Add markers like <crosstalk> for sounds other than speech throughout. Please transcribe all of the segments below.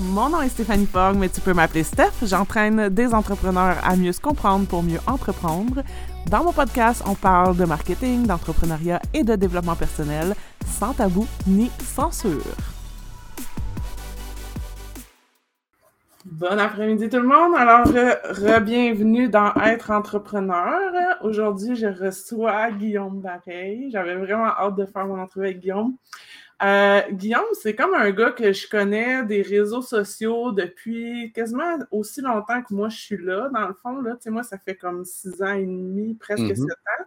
Mon nom est Stéphanie Fogg, mais tu peux m'appeler Steph. J'entraîne des entrepreneurs à mieux se comprendre pour mieux entreprendre. Dans mon podcast, on parle de marketing, d'entrepreneuriat et de développement personnel, sans tabou ni censure. Bon après-midi tout le monde. Alors, re-bienvenue dans Être entrepreneur. Aujourd'hui, je reçois Guillaume Bareil. J'avais vraiment hâte de faire mon entrevue avec Guillaume. Euh, Guillaume, c'est comme un gars que je connais des réseaux sociaux depuis quasiment aussi longtemps que moi je suis là, dans le fond. Là. moi, ça fait comme six ans et demi, presque mm-hmm. sept ans.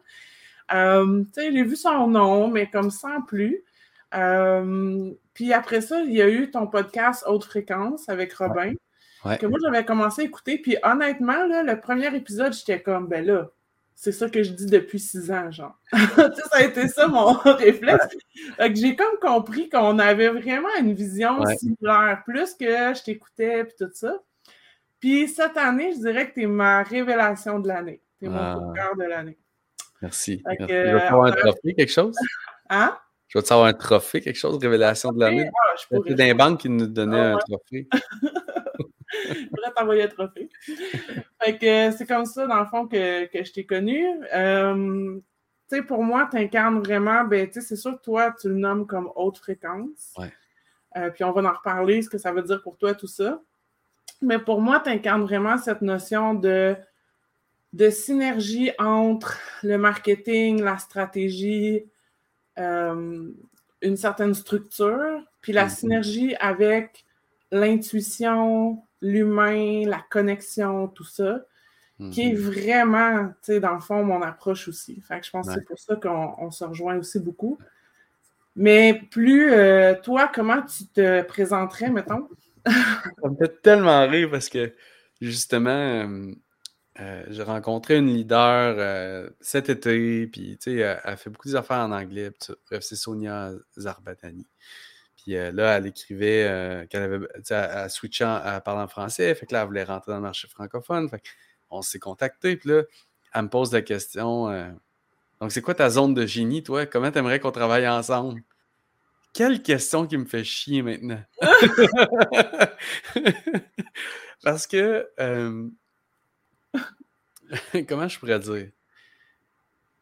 Euh, j'ai vu son nom, mais comme sans plus. Euh, puis après ça, il y a eu ton podcast Haute Fréquence avec Robin, que moi j'avais commencé à écouter. Puis honnêtement, là, le premier épisode, j'étais comme, ben là, c'est ça que je dis depuis six ans, genre. <laughs> ça a été ça mon <laughs> réflexe. j'ai comme compris qu'on avait vraiment une vision similaire, plus que je t'écoutais puis tout ça. Puis cette année, je dirais que tu es ma révélation de l'année. Tu es mon ah. coup de cœur de l'année. Merci. je vais avoir un trophée, quelque chose? Hein? Je vais te savoir un trophée, quelque chose, révélation de l'année? Ah, pourrais. d'un banque qui nous donnait un trophée. <laughs> Pourrais t'envoyer un trophée. fait que c'est comme ça, dans le fond, que, que je t'ai connu. Euh, tu sais, pour moi, tu incarnes vraiment, ben, tu sais, c'est sûr que toi, tu le nommes comme haute fréquence. Ouais. Euh, puis on va en reparler, ce que ça veut dire pour toi, tout ça. Mais pour moi, tu incarnes vraiment cette notion de, de synergie entre le marketing, la stratégie, euh, une certaine structure, puis la mm-hmm. synergie avec l'intuition, l'humain, la connexion, tout ça, qui est mhm. vraiment, tu sais, dans le fond, mon approche aussi. Fait que je pense que c'est pour ça qu'on se rejoint aussi beaucoup. Mais plus, euh, toi, comment tu te présenterais, mettons? Ça me fait tellement rire parce que, justement, euh, euh, j'ai rencontré une leader cet été, puis, tu sais, elle, fait beaucoup d'affaires en anglais. Bref, c'est Sonia Zarbatani. Puis euh, là, elle écrivait euh, qu'elle avait, à switchant à parler en français. Fait que là, elle voulait rentrer dans le marché francophone. Fait on s'est contacté. Puis là, elle me pose la question euh, Donc, c'est quoi ta zone de génie, toi? Comment tu aimerais qu'on travaille ensemble? Quelle question qui me fait chier maintenant <laughs> Parce que, <laughs> comment je pourrais dire?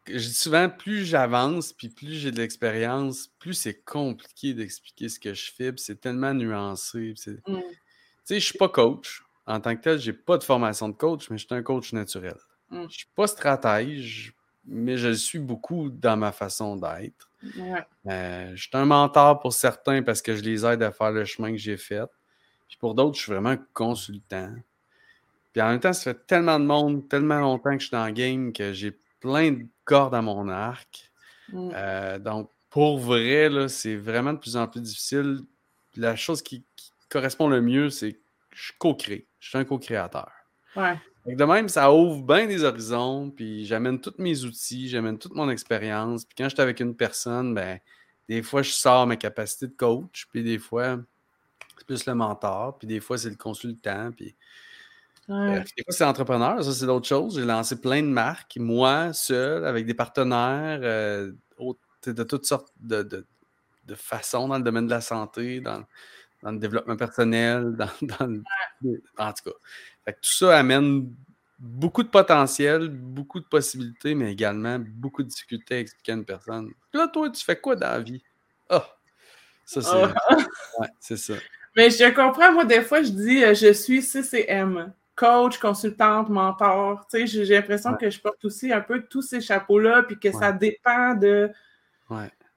Je dis souvent, plus j'avance, puis plus j'ai de l'expérience, plus c'est compliqué d'expliquer ce que je fais, c'est tellement nuancé. Mm. Tu sais, je suis pas coach. En tant que tel, j'ai pas de formation de coach, mais je suis un coach naturel. Je mm. Je suis pas stratège, mais je le suis beaucoup dans ma façon d'être. Euh, je suis un mentor pour certains parce que je les aide à faire le chemin que j'ai fait. Puis pour d'autres, je suis vraiment consultant. Puis en même temps, ça fait tellement de monde, tellement longtemps que je suis dans le game que j'ai plein de cordes à mon arc. Mm. Euh, donc, pour vrai, c'est vraiment de plus en plus difficile. La chose qui, correspond le mieux, c'est que je co-crée. Je suis un co-créateur. De même, ça ouvre bien des horizons, puis j'amène tous mes outils, j'amène toute mon expérience. Puis quand je suis avec une personne, ben, des fois, je sors mes capacités de coach, puis des fois, c'est plus le mentor, puis des fois, c'est le consultant, puis euh, c'est entrepreneur, ça c'est d'autres choses. J'ai lancé plein de marques, moi, seul, avec des partenaires euh, de toutes sortes de, de, façons dans le domaine de la santé, dans, le développement personnel, <laughs> dans, en tout cas. tout ça amène beaucoup de potentiel, beaucoup de possibilités, mais également beaucoup de difficultés à expliquer à une personne. Là, toi, tu fais quoi dans la vie? Ah! Ça, c'est. Ah. c'est ça. <laughs> Mais je comprends, moi, des fois, je dis euh, je suis CCM coach, consultante, mentor. Tu sais, j'ai l'impression que je porte aussi un peu tous ces chapeaux-là, puis que ça dépend de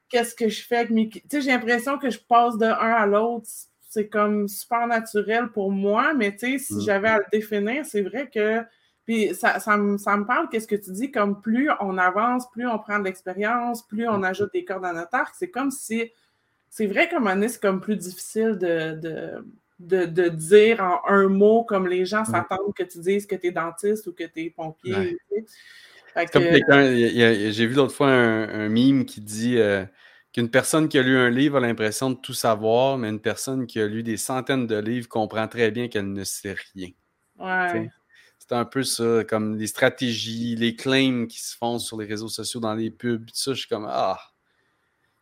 qu'est-ce que je fais avec mes. Tu sais, j'ai l'impression que je passe de un à l'autre. C'est comme super naturel pour moi, mais tu sais, si mm. j'avais à le définir, c'est vrai que. Puis ça, ça, me, ça me parle, qu'est-ce que tu dis, comme plus on avance, plus on prend de l'expérience, plus on mm. ajoute des cordes à notre arc. C'est comme si. C'est vrai qu'à un moment donné, c'est comme plus difficile de de, dire en un mot comme les gens s'attendent que tu dises que tu es dentiste ou que tu es pompier. J'ai vu l'autre fois un, mime qui dit euh, qu'une personne qui a lu un livre a l'impression de tout savoir, mais une personne qui a lu des centaines de livres comprend très bien qu'elle ne sait rien. C'est un peu ça, comme les stratégies, les claims qui se font sur les réseaux sociaux, dans les pubs, tout ça. Je suis comme Ah,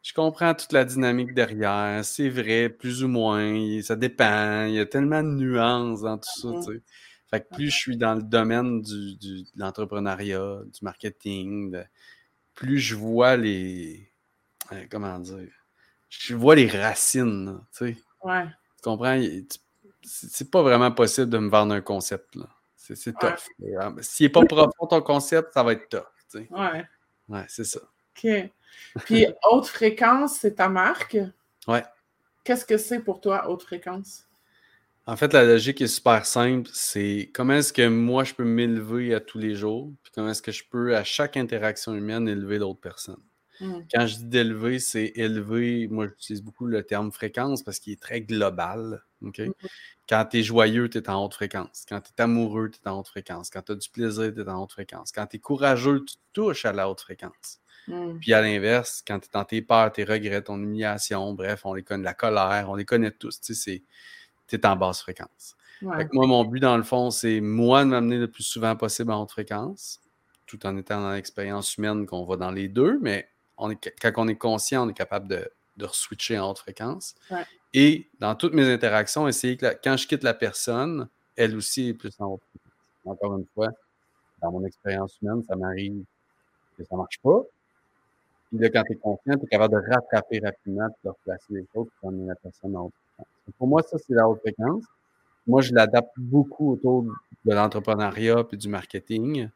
je comprends toute la dynamique derrière. C'est vrai, plus ou moins. Ça dépend. Il y a tellement de nuances dans tout ça, tu sais. Fait que plus je suis dans le domaine du, de l'entrepreneuriat, du marketing, plus je vois les. Euh, comment dire? Je vois les racines, tu sais. Ouais. Tu comprends? C'est pas vraiment possible de me vendre un concept, là. C'est tough. Ah, s'il n'est pas profond ton concept, ça va être tough, tu sais. Ouais. Ouais, c'est ça. OK. Puis, haute fréquence, c'est ta marque? Ouais. Qu'est-ce que c'est pour toi, haute fréquence? En fait, la logique est super simple. C'est comment est-ce que moi, je peux m'élever à tous les jours, puis comment est-ce que je peux, à chaque interaction humaine, élever d'autres personnes. Hmm. Quand je dis d'élever, c'est élever, moi j'utilise beaucoup le terme fréquence parce qu'il est très global. Hmm. Quand tu es joyeux, tu es en haute fréquence. Quand tu es amoureux, tu es en haute fréquence. Quand tu as du plaisir, tu es en haute fréquence. Quand tu es courageux, tu touches à la haute fréquence. Hmm. Puis à l'inverse, quand tu es dans tes peurs, tes regrets, ton humiliation, bref, on les connaît, la colère, on les connaît tous. Tu es en basse fréquence. moi, mon but, dans le fond, c'est moi de m'amener le plus souvent possible en haute fréquence, tout en étant dans l'expérience humaine qu'on va dans les deux, mais on est, quand on est conscient, on est capable de, de switcher en haute fréquence. Et dans toutes mes interactions, essayer que quand je quitte la personne, elle aussi est plus en haute fréquence. Encore une fois, dans mon expérience humaine, ça m'arrive que ça ne marche pas. Puis là, quand tu es conscient, tu es capable de rattraper rapidement, de replacer les choses pour amener la personne en haute fréquence. Pour moi, ça, c'est la haute fréquence. Moi, je l'adapte beaucoup autour de l'entrepreneuriat et du marketing.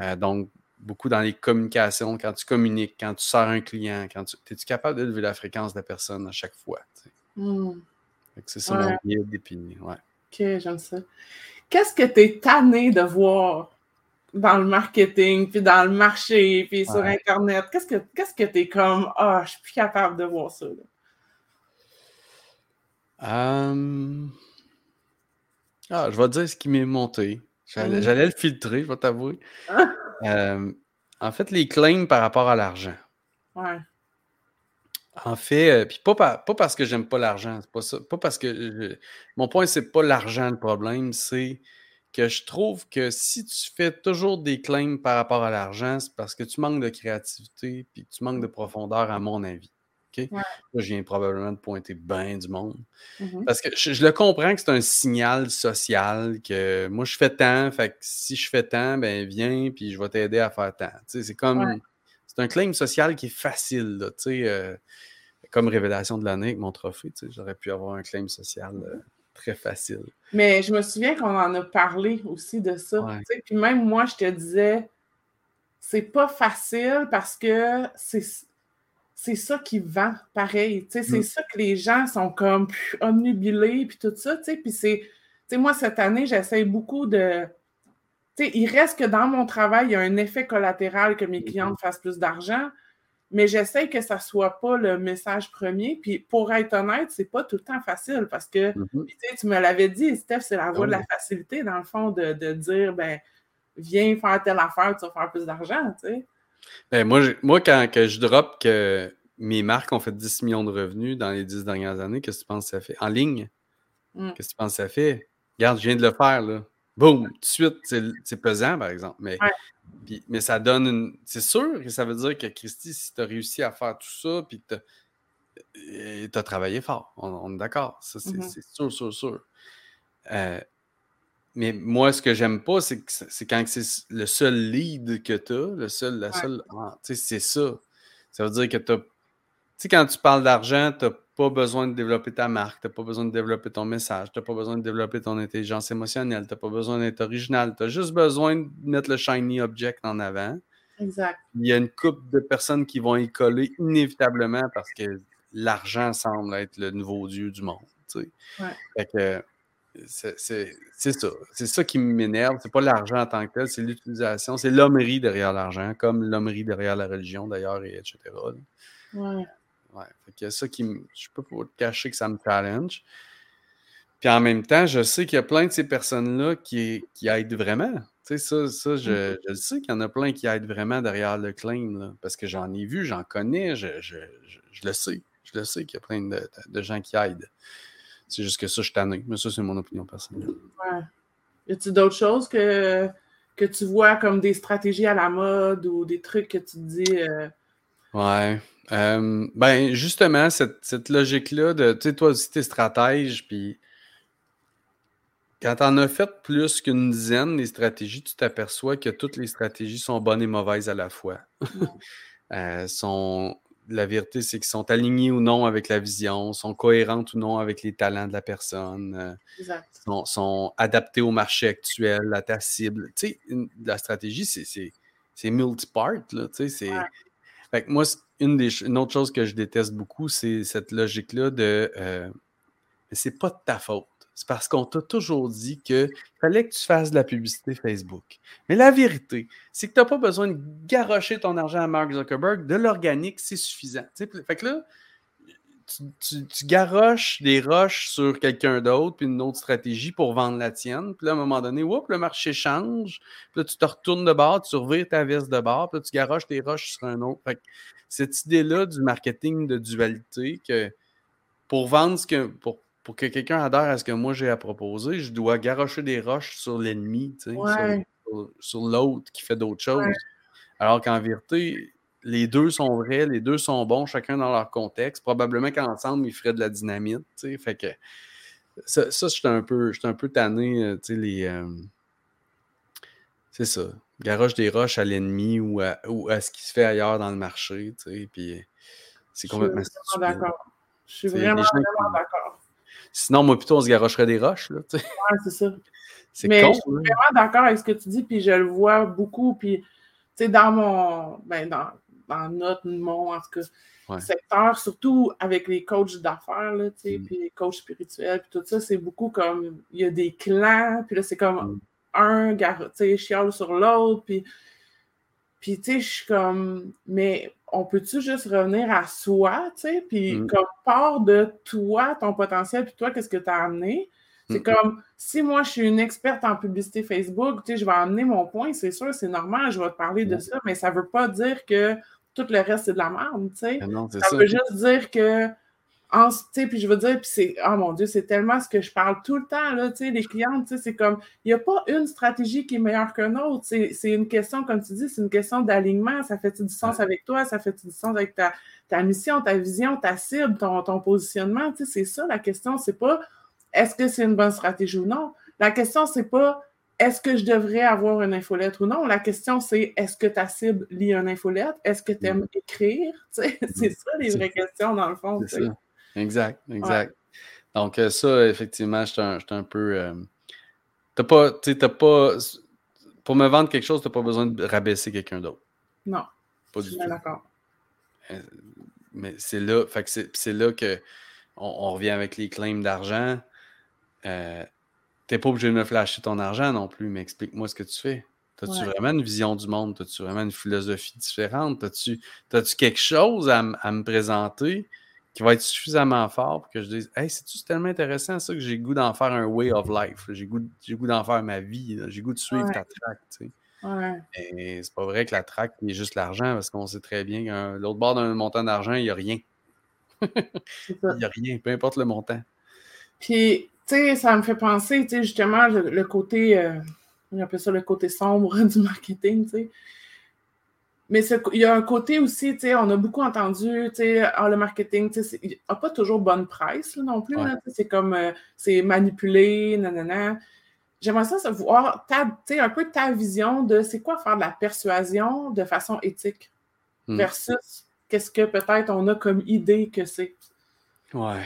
Euh, donc, beaucoup dans les communications, quand tu communiques, quand tu sors un client, quand tu es-tu capable d'élever la fréquence de la personne à chaque fois? Hmm. C'est ça mon guide. ouais. Ok, j'aime ça. Qu'est-ce que tu es tanné de voir? Dans le marketing, puis dans le marché, puis sur Internet? Qu'est-ce que qu'est-ce que tu es comme Ah, oh, je suis plus capable de voir ça? Hum... Ah, je vais te dire ce qui m'est monté. J'allais le filtrer, je vais t'avouer. Ah. Euh, en fait, les claims par rapport à l'argent. Ouais. En fait, euh, puis pas, pas, parce que j'aime pas l'argent, c'est pas ça. Pas parce que. mon point, c'est pas l'argent le problème, c'est que je trouve que si tu fais toujours des claims par rapport à l'argent, c'est parce que tu manques de créativité puis tu manques de profondeur, à mon avis. OK? Là, je viens probablement de pointer bien du monde. Mm-hmm. Parce que je, le comprends que c'est un signal social que moi, je fais tant, fait que si je fais tant, ben viens, puis je vais t'aider à faire tant. c'est comme. C'est un claim social qui est facile, tu sais. Euh, comme révélation de l'année avec mon trophée, j'aurais pu avoir un claim social euh, très facile. Mais je me souviens qu'on en a parlé aussi de ça. Puis même moi, je te disais, c'est pas facile parce que c'est c'est ça qui vend pareil. C'est mm. ça que les gens sont comme omnubilés, puis tout ça. Puis c'est, moi, cette année, j'essaie beaucoup de. il reste que dans mon travail, il y a un effet collatéral que mes mm-hmm. clientes fassent plus d'argent, mais j'essaie que ça ne soit pas le message premier. Puis pour être honnête, c'est pas tout le temps facile parce que mm-hmm. tu me l'avais dit, Steph, c'est la voie de la ah facilité, dans le fond, de, dire ben viens faire telle affaire, tu vas faire plus d'argent. sais. Ben, moi, moi, quand que je drop que mes marques ont fait 10 millions de revenus dans les 10 dernières années, qu'est-ce que tu penses que ça fait? En ligne? Mm. Qu'est-ce que tu penses que ça fait? Regarde, je viens de le faire, là. Boum! Tout de suite, c'est pesant, par exemple. Mais, mais ça donne une. C'est sûr que ça veut dire que Christy, si tu as réussi à faire tout ça, puis que tu as, travaillé fort, on, est d'accord. Ça, mm-hmm. c'est sûr, sûr, sûr. Euh, mais moi, ce que j'aime pas, c'est quand c'est le seul lead que tu as, le seul, la seule. Ah, c'est ça. Ça veut dire que tu Tu sais, quand tu parles d'argent, tu n'as pas besoin de développer ta marque, tu n'as pas besoin de développer ton message, tu n'as pas besoin de développer ton intelligence émotionnelle, tu n'as pas besoin d'être original, tu as juste besoin de mettre le shiny object en avant. Exact. Il y a une couple de personnes qui vont y coller inévitablement parce que l'argent semble être le nouveau dieu du monde. Tu sais. Ouais. Fait que, c'est ça. C'est ça qui m'énerve. C'est pas l'argent en tant que tel, c'est l'utilisation. C'est l'hommerie derrière l'argent, comme l'hommerie derrière la religion d'ailleurs, et etc. Ouais. Ouais. Fait que ça qui Je peux pas te cacher que ça me challenge. Puis en même temps, je sais qu'il y a plein de ces personnes-là qui, qui aident vraiment. Tu sais, ça, ça je, mm-hmm. je sais qu'il y en a plein qui aident vraiment derrière le claim, là, parce que j'en ai vu, j'en connais, je, je, je, le sais. Je le sais qu'il y a plein de, de gens qui aident. C'est juste que ça, je suis tanné. Mais ça, c'est mon opinion personnelle. Ouais. Y a-t-il d'autres choses que, que tu vois comme des stratégies à la mode ou des trucs que tu te dis. Euh, Ouais. ben, justement, cette, logique-là de, tu sais, toi aussi, t'es stratège, puis quand t'en as fait plus qu'une dizaine, des stratégies, tu t'aperçois que toutes les stratégies sont bonnes et mauvaises à la fois. <laughs> euh, sont, la vérité, c'est qu'ils sont alignés ou non avec la vision, sont cohérentes ou non avec les talents de la personne, euh, sont, sont, adaptés au marché actuel, à ta cible. Tu sais, la stratégie, c'est multipart, là, tu sais, c'est... Fait que moi, une, des, une autre chose que je déteste beaucoup, c'est cette logique-là de... Euh, c'est pas de ta faute c'est parce qu'on t'a toujours dit qu'il fallait que tu fasses de la publicité Facebook. Mais la vérité, c'est que tu n'as pas besoin de garrocher ton argent à Mark Zuckerberg. De l'organique, c'est suffisant. fait que là, tu, tu, garoches des roches sur quelqu'un d'autre, puis une autre stratégie pour vendre la tienne. Puis là, à un moment donné, le marché change. Puis là, tu te retournes de bord, tu revires ta veste de bord, puis là, tu garoches tes roches sur un autre. Fait que cette idée-là du marketing de dualité, que pour vendre ce que. Pour pour que quelqu'un adhère à ce que moi j'ai à proposer, je dois garocher des roches sur l'ennemi, sur, l'autre qui fait d'autres choses. Alors qu'en vérité, les deux sont vrais, les deux sont bons, chacun dans leur contexte. Probablement qu'ensemble, ils feraient de la dynamite. Fait que ça, ça j'étais un peu, un peu tanné, euh, les. Euh, c'est ça. Garoche des roches à l'ennemi ou à, ou à ce qui se fait ailleurs dans le marché. Puis c'est complètement. Je suis vraiment d'accord. Je suis vraiment, vraiment d'accord. Sinon, moi, plutôt, on se garocherait des roches. Là, ouais, c'est ça. <laughs> C'est Mais je suis vraiment d'accord avec ce que tu dis, puis je le vois beaucoup. Puis, tu sais, dans mon. Ben, dans, dans notre, mon, en tout cas, secteur, surtout avec les coachs d'affaires, là, tu sais, mm. puis les coachs spirituels, puis tout ça, c'est beaucoup comme. Il y a des clans, puis là, c'est comme mm. un, tu sais, chiale sur l'autre, puis. Puis, tu sais, je suis comme. Mais on peut-tu juste revenir à soi, tu sais, puis mm. comme part de toi, ton potentiel, puis toi, qu'est-ce que tu as amené? C'est mm. comme, si moi, je suis une experte en publicité Facebook, tu sais, je vais amener mon point, c'est sûr, c'est normal, je vais te parler de ça, mais ça ne veut pas dire que tout le reste, c'est de la merde, tu sais. Ah ça, veut juste dire que puis je veux dire, puis c'est, oh mon Dieu, c'est tellement ce que je parle tout le temps, là, tu sais, les clientes, tu sais, c'est comme, il n'y a pas une stratégie qui est meilleure qu'une autre, c'est une question, comme tu dis, c'est une question d'alignement, ça fait du sens avec toi, ça fait du sens avec ta, ta mission, ta vision, ta cible, ton, ton positionnement, tu sais, c'est ça la question, c'est pas est-ce que c'est une bonne stratégie ou non, la question, c'est pas est-ce que je devrais avoir une infolettre ou non? La question, c'est est-ce que ta cible lit une infolettre? Est-ce que tu aimes mm. écrire? <laughs> C'est mm. ça les vraies questions, dans le fond. Exact, exact. Donc, euh, ça, effectivement, j'étais un, un, peu. Euh, t'as pas, t'as pas. Pour me vendre quelque chose, t'as pas besoin de rabaisser quelqu'un d'autre. Non. Pas du tout. d'accord. Euh, mais c'est là, fait que c'est là que on, revient avec les claims d'argent. Euh, T'es pas obligé de me flasher ton argent non plus, mais explique-moi ce que tu fais. As-tu vraiment une vision du monde? As-tu vraiment une philosophie différente? As-tu as quelque chose à, à me présenter qui va être suffisamment fort pour que je dise Hey, c'est-tu tellement intéressant ça que j'ai goût d'en faire un way of life? J'ai goût, goût d'en faire ma vie, j'ai goût de suivre ta track. Tu sais. Ouais. Et c'est pas vrai que la track est juste l'argent parce qu'on sait très bien qu'à l'autre bord d'un montant d'argent, il n'y a rien. <laughs> il n'y a rien, peu importe le montant. Puis, tu sais, ça me fait penser, tu sais, justement, le, côté, euh, on appelle ça le côté sombre <laughs> du marketing, tu sais. Mais il y a un côté aussi, tu sais, on a beaucoup entendu, tu sais, ah, le marketing, tu sais, il n'a pas toujours bonne presse non plus. c'est comme, euh, c'est manipulé, nanana. J'aimerais ça savoir sais, un peu ta vision de c'est quoi faire de la persuasion de façon éthique hmm. versus qu'est-ce que peut-être on a comme idée que c'est. Ouais.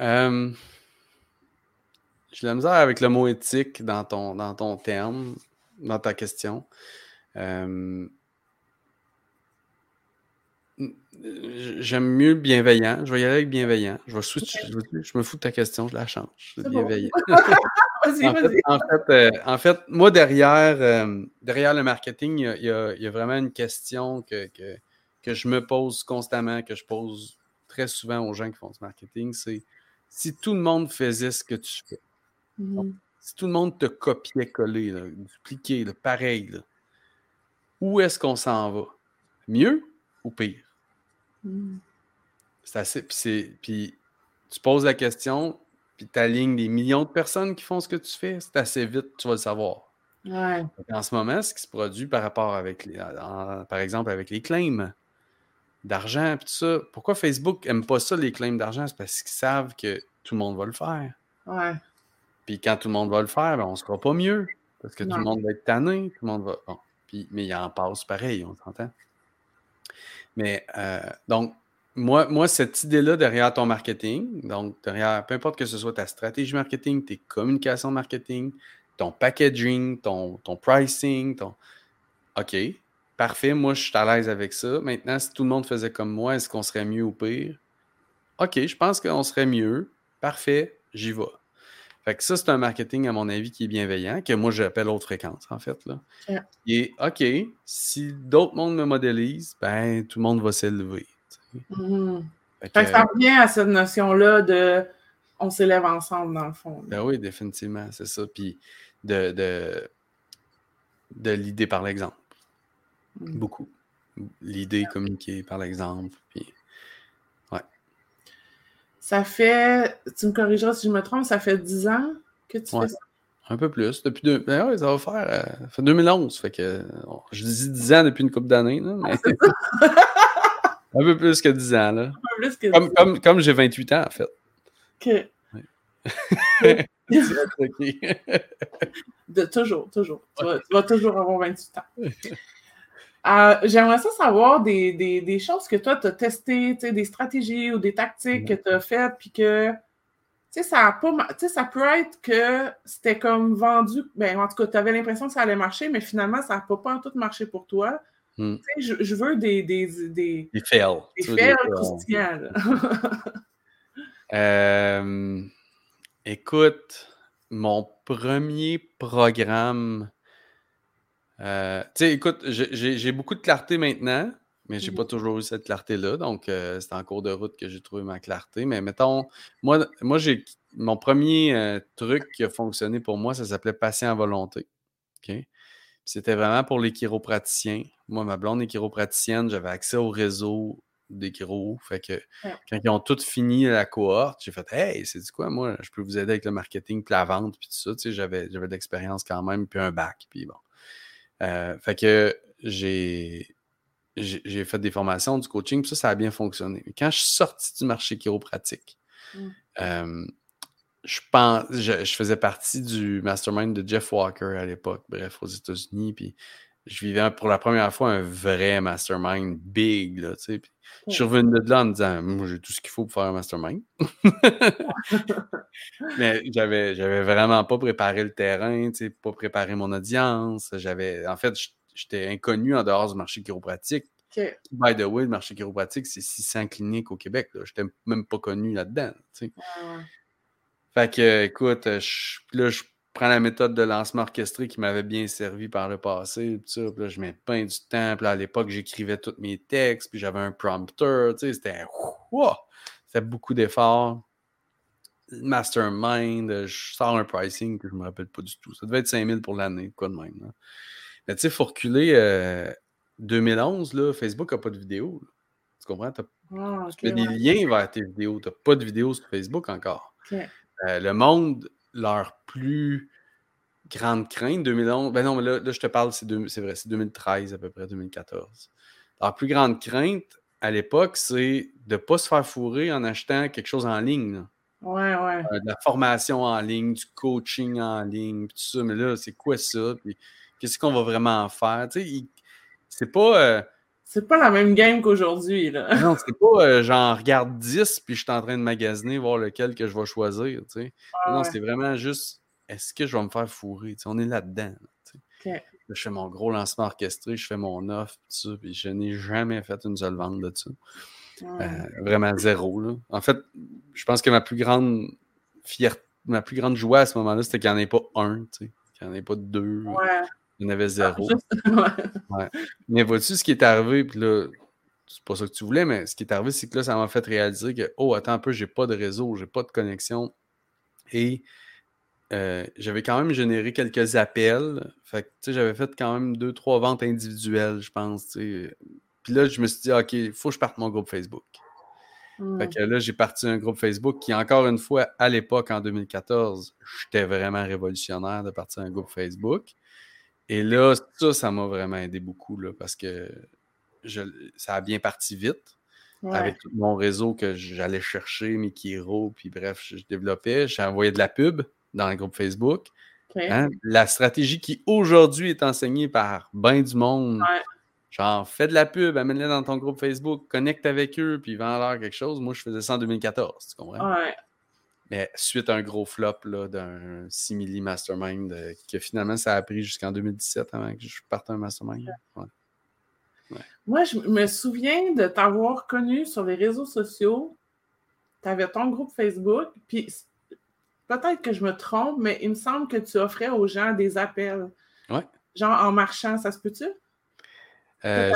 Euh, j'ai la misère avec le mot éthique dans ton, dans ton terme, dans ta question. Euh, J'aime mieux bienveillant. Je vais y aller avec bienveillant. Je vais switch. Je, me fous de ta question, je la change. bienveillant. <laughs> vas-y. Euh, en, fait, moi, derrière, euh, derrière le marketing, il y, a, vraiment une question que, que, je me pose constamment, que je pose très souvent aux gens qui font du marketing, c'est si tout le monde faisait ce que tu fais, mm-hmm. si tout le monde te copiait, collait, dupliquait, pareil, où est-ce qu'on s'en va? Mieux ou pire? Hmm. C'est assez. Puis, tu poses la question, puis tu alignes des millions de personnes qui font ce que tu fais, c'est assez vite, tu vas le savoir. Ouais. En ce moment, ce qui se produit par rapport avec, par exemple, avec les claims, d'argent, tout ça. Pourquoi Facebook aime pas ça, les claims d'argent? C'est parce qu'ils savent que tout le monde va le faire. Ouais. Puis quand tout le monde va le faire, ben, on ne sera pas mieux. Parce que tout le monde va être tanné, tout le monde va. Bon. Puis, mais il en passe pareil, on s'entend. Mais euh, donc, moi, moi, cette idée-là derrière ton marketing, donc derrière, peu importe que ce soit ta stratégie marketing, tes communications marketing, ton packaging, ton, ton pricing, ton. OK, parfait, moi je suis à l'aise avec ça. Maintenant, si tout le monde faisait comme moi, est-ce qu'on serait mieux ou pire? OK, je pense qu'on serait mieux. Parfait, j'y vais. Fait que ça, c'est un marketing, à mon avis, qui est bienveillant, que moi j'appelle haute fréquence, en fait. Là. Et OK, si d'autres mondes me modélisent, ben tout le monde va s'élever. Mm-hmm. ça revient à cette notion-là de on s'élève ensemble, dans le fond. Ben oui, définitivement, c'est ça. Puis de, de, de l'idée par l'exemple. Mm. Beaucoup. L'idée communiquée par l'exemple. Puis... Ouais. Ça fait, tu me corrigeras si je me trompe, ça fait 10 ans que tu fais ça? Un peu plus. Depuis deux... Ben ouais, ça va faire. Euh, ça fait 2011. Fait que je dis 10 ans depuis une couple d'années. Mais... <laughs> Un peu plus que 10 ans, là. Un peu plus que comme, comme, comme j'ai 28 ans, en fait. OK. <laughs> de, toujours, toujours. Tu vas, toujours avoir 28 ans. <laughs> Euh, j'aimerais ça savoir des, des, des, choses que toi, tu as testées, des stratégies ou des tactiques que tu as faites, puis que ça, a pas, ça peut être que c'était comme vendu, ben, en tout cas, tu avais l'impression que ça allait marcher, mais finalement, ça n'a pas, pas tout marché pour toi. Hmm. Je, je, veux des. Des, des, des fails. Des fails croustillants. <laughs> euh, écoute, mon premier programme. Euh, tu sais, écoute, j'ai beaucoup de clarté maintenant, mais j'ai pas mmh toujours eu cette clarté-là. Donc, euh, c'est en cours de route que j'ai trouvé ma clarté. Mais mettons, moi, moi j'ai mon premier euh, truc qui a fonctionné pour moi, ça s'appelait patient à volonté. C'était vraiment pour les chiropraticiens. Moi, ma blonde est chiropraticienne, j'avais accès au réseau des chiro. Fait que quand ils ont tout fini la cohorte, j'ai fait Hey, c'est du quoi, moi, je peux vous aider avec le marketing, puis la vente, puis tout ça. Tu sais, j'avais, j'avais de l'expérience quand même, puis un bac, puis bon. Euh, fait que j'ai, j'ai, fait des formations, du coaching, puis ça, ça a bien fonctionné. quand je suis sorti du marché chiropratique, mmh. euh, je pense, je, faisais partie du mastermind de Jeff Walker à l'époque, bref, aux États-Unis, puis je vivais pour la première fois un vrai mastermind big, là, tu sais. je suis revenu de là en me disant, moi, j'ai tout ce qu'il faut pour faire un mastermind. <laughs> Mais j'avais, j'avais vraiment pas préparé le terrain, tu sais, pas préparé mon audience. J'avais, en fait, j'étais inconnu en dehors du marché chiropratique. By the way, le marché chiropratique, c'est 600 cliniques au Québec. Je n'étais même pas connu là-dedans. Tu sais. Fait que, écoute, je, là, je prends la méthode de lancement orchestré qui m'avait bien servi par le passé. Puis là, je mets pas du temps. Puis à l'époque, j'écrivais tous mes textes. Puis j'avais un prompteur. Tu sais, c'était. C'était beaucoup d'efforts. Mastermind, je sors un pricing que je me rappelle pas du tout. Ça devait être 5000 pour l'année, quoi de même. Mais tu sais, il faut reculer. 2011, euh, là, Facebook n'a pas de vidéo. Tu comprends? Ah, tu as des liens vers tes vidéos. Tu n'as pas de vidéo sur Facebook encore. Euh, le monde, leur plus grande crainte, 2011, ben non, mais là, je te parle, c'est vrai, c'est 2013 à peu près, 2014. Leur plus grande crainte à l'époque, c'est de ne pas se faire fourrer en achetant quelque chose en ligne. Ouais, ouais. Euh, de la formation en ligne, du coaching en ligne, tout ça. Mais là, c'est quoi ça? qu'est-ce qu'on va vraiment faire? Tu sais, c'est pas. Euh, c'est pas la même game qu'aujourd'hui. Là. Non, c'est pas euh, j'en regarde 10 puis je suis en train de magasiner, voir lequel que je vais choisir. Tu sais. non, c'est vraiment juste est-ce que je vais me faire fourrer? Tu sais, on est là-dedans. Là, je fais mon gros lancement orchestré, je fais mon offre, tout ça, puis je n'ai jamais fait une seule vente de ça. Euh, vraiment zéro. Là. En fait, je pense que ma plus grande fierté, ma plus grande joie à ce moment-là, c'était qu'il n'y en ait pas un, tu sais, qu'il n'y en ait pas deux. Ouais. Il y en avait zéro. <laughs> ouais. Mais vois-tu ce qui est arrivé, puis là, c'est pas ça que tu voulais, mais ce qui est arrivé, c'est que là, ça m'a fait réaliser que, oh, attends un peu, j'ai pas de réseau, j'ai pas de connexion. Et euh, j'avais quand même généré quelques appels. Fait que, tu sais, j'avais fait quand même deux, trois ventes individuelles, je pense. Puis là, je me suis dit, OK, il faut que je parte mon groupe Facebook. Fait que là, j'ai parti un groupe Facebook qui, encore une fois, à l'époque, en 2014, j'étais vraiment révolutionnaire de partir un groupe Facebook. Et là, ça, ça m'a vraiment aidé beaucoup, là, parce que ça a bien parti vite. Avec tout mon réseau que j'allais chercher, mes Kiro, puis bref, je, développais. J'ai envoyé de la pub dans le groupe Facebook. Hein. La stratégie qui aujourd'hui est enseignée par bien du monde. Genre, fais de la pub, amène-les dans ton groupe Facebook, connecte avec eux, puis vends-leur quelque chose. Moi, je faisais ça en 2014, tu comprends? Mais suite à un gros flop d'un simili mastermind, euh, que finalement, ça a pris jusqu'en 2017 avant que je parte un mastermind. Moi, je me souviens de t'avoir connu sur les réseaux sociaux. Tu avais ton groupe Facebook, puis peut-être que je me trompe, mais il me semble que tu offrais aux gens des appels. Ouais. Genre en marchant, ça se peut-tu? Euh,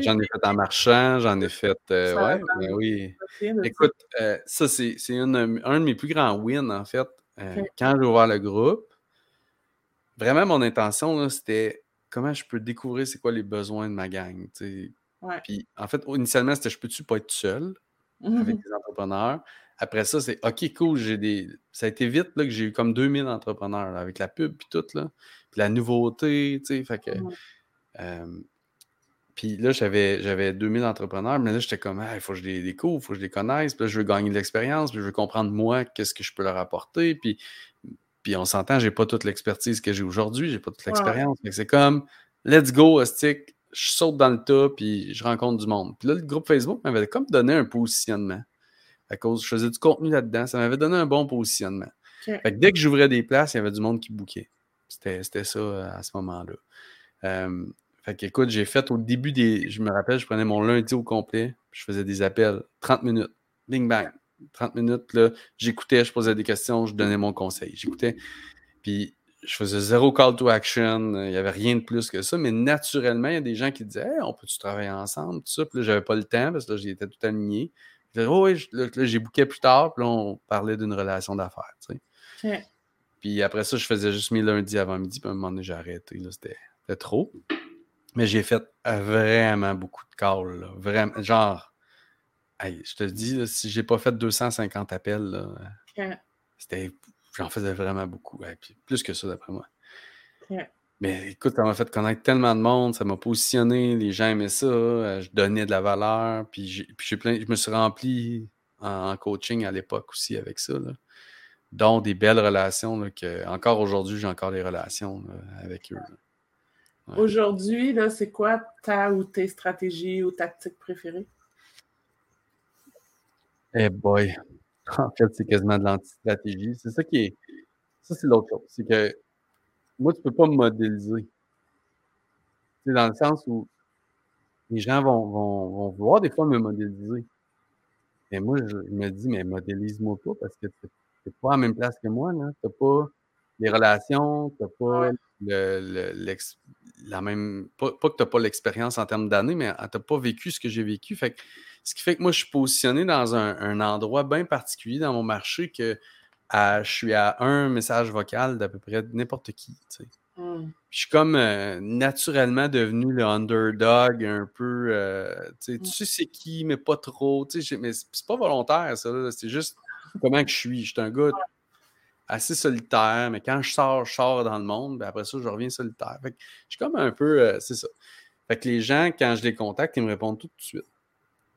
j'en ai fait en marchant, j'en ai fait. Euh, ouais, ben oui. Écoute, euh, ça, c'est un de mes plus grands wins, en fait. Quand j'ai ouvert le groupe, vraiment, mon intention, c'était comment je peux découvrir c'est quoi les besoins de ma gang. Puis, en fait, initialement, c'était je peux-tu pas être seul avec des entrepreneurs? Après ça, c'est OK, cool, j'ai des. Ça a été vite là, que j'ai eu comme 2000 entrepreneurs avec la pub puis tout, là. Puis la nouveauté, tu sais. Fait que. Puis là, j'avais, j'avais 2000 entrepreneurs, mais là, j'étais comme, il faut que je les découvre, il faut que je les connaisse, puis là, je veux gagner de l'expérience, puis je veux comprendre moi, qu'est-ce que je peux leur apporter, puis puis on s'entend, j'ai pas toute l'expertise que j'ai aujourd'hui, j'ai pas toute l'expérience. C'est comme, let's go, stick, je saute dans le tas, puis je rencontre du monde. Puis là, le groupe Facebook m'avait comme donné un positionnement. À cause, je faisais du contenu là-dedans, ça m'avait donné un bon positionnement. Fait que dès que j'ouvrais des places, il y avait du monde qui bouquait. C'était ça euh, à ce moment-là. Euh, fait que, écoute, j'ai fait au début des. Je me rappelle, je prenais mon lundi au complet, je faisais des appels, 30 minutes, bing bang. 30 minutes, là, j'écoutais, je posais des questions, je donnais mon conseil. J'écoutais. Puis je faisais zéro call to action, il n'y avait rien de plus que ça, mais naturellement, il y a des gens qui disaient on peut-tu travailler ensemble, tout ça. Puis là, j'avais pas le temps parce que là, j'étais tout aligné. Je disais, oh, oui, là, j'ai bouqué plus tard, puis là, on parlait d'une relation d'affaires. Tu sais. Puis après ça, je faisais juste mes lundis avant midi, puis à un moment donné, j'ai arrêté. C'était trop. Mais j'ai fait vraiment beaucoup de calls. Vraiment, genre je te dis, si j'ai pas fait 250 appels, c'était, j'en faisais vraiment beaucoup. plus que ça, d'après moi. Mais écoute, ça m'a fait connaître tellement de monde, ça m'a positionné, les gens aimaient ça, euh, je donnais de la valeur, puis, j'ai, plein, je me suis rempli en, coaching à l'époque aussi avec ça, dont des belles relations, que encore aujourd'hui, j'ai encore des relations avec eux. Aujourd'hui, c'est quoi ta ou tes stratégies ou tactiques préférées? Eh boy! En fait, c'est quasiment de l'anti-stratégie. C'est ça qui est. Ça, c'est l'autre chose. C'est que moi, tu peux pas me modéliser. C'est dans le sens où les gens vont, vont, vont vouloir des fois me modéliser. Et moi, je, me dis, mais modélise-moi pas parce que tu n'es pas à la même place que moi. Tu n'as pas les relations, tu n'as pas le, la même. Pas, que tu n'as pas l'expérience en termes d'années, mais tu n'as pas vécu ce que j'ai vécu. Fait que ce qui fait que moi, je suis positionné dans un, endroit bien particulier dans mon marché que je suis à un message vocal d'à peu près n'importe qui. Hmm. Je suis comme euh, naturellement devenu le underdog un peu. Euh, tu hmm. sais c'est qui, mais pas trop. Mais c'est pas volontaire, ça. C'est juste comment que je suis. Je suis un gars assez solitaire, mais quand je sors, je sors dans le monde, ben après ça, je reviens solitaire. je suis comme un peu. Euh, c'est ça. Fait que les gens, quand je les contacte, ils me répondent tout de suite.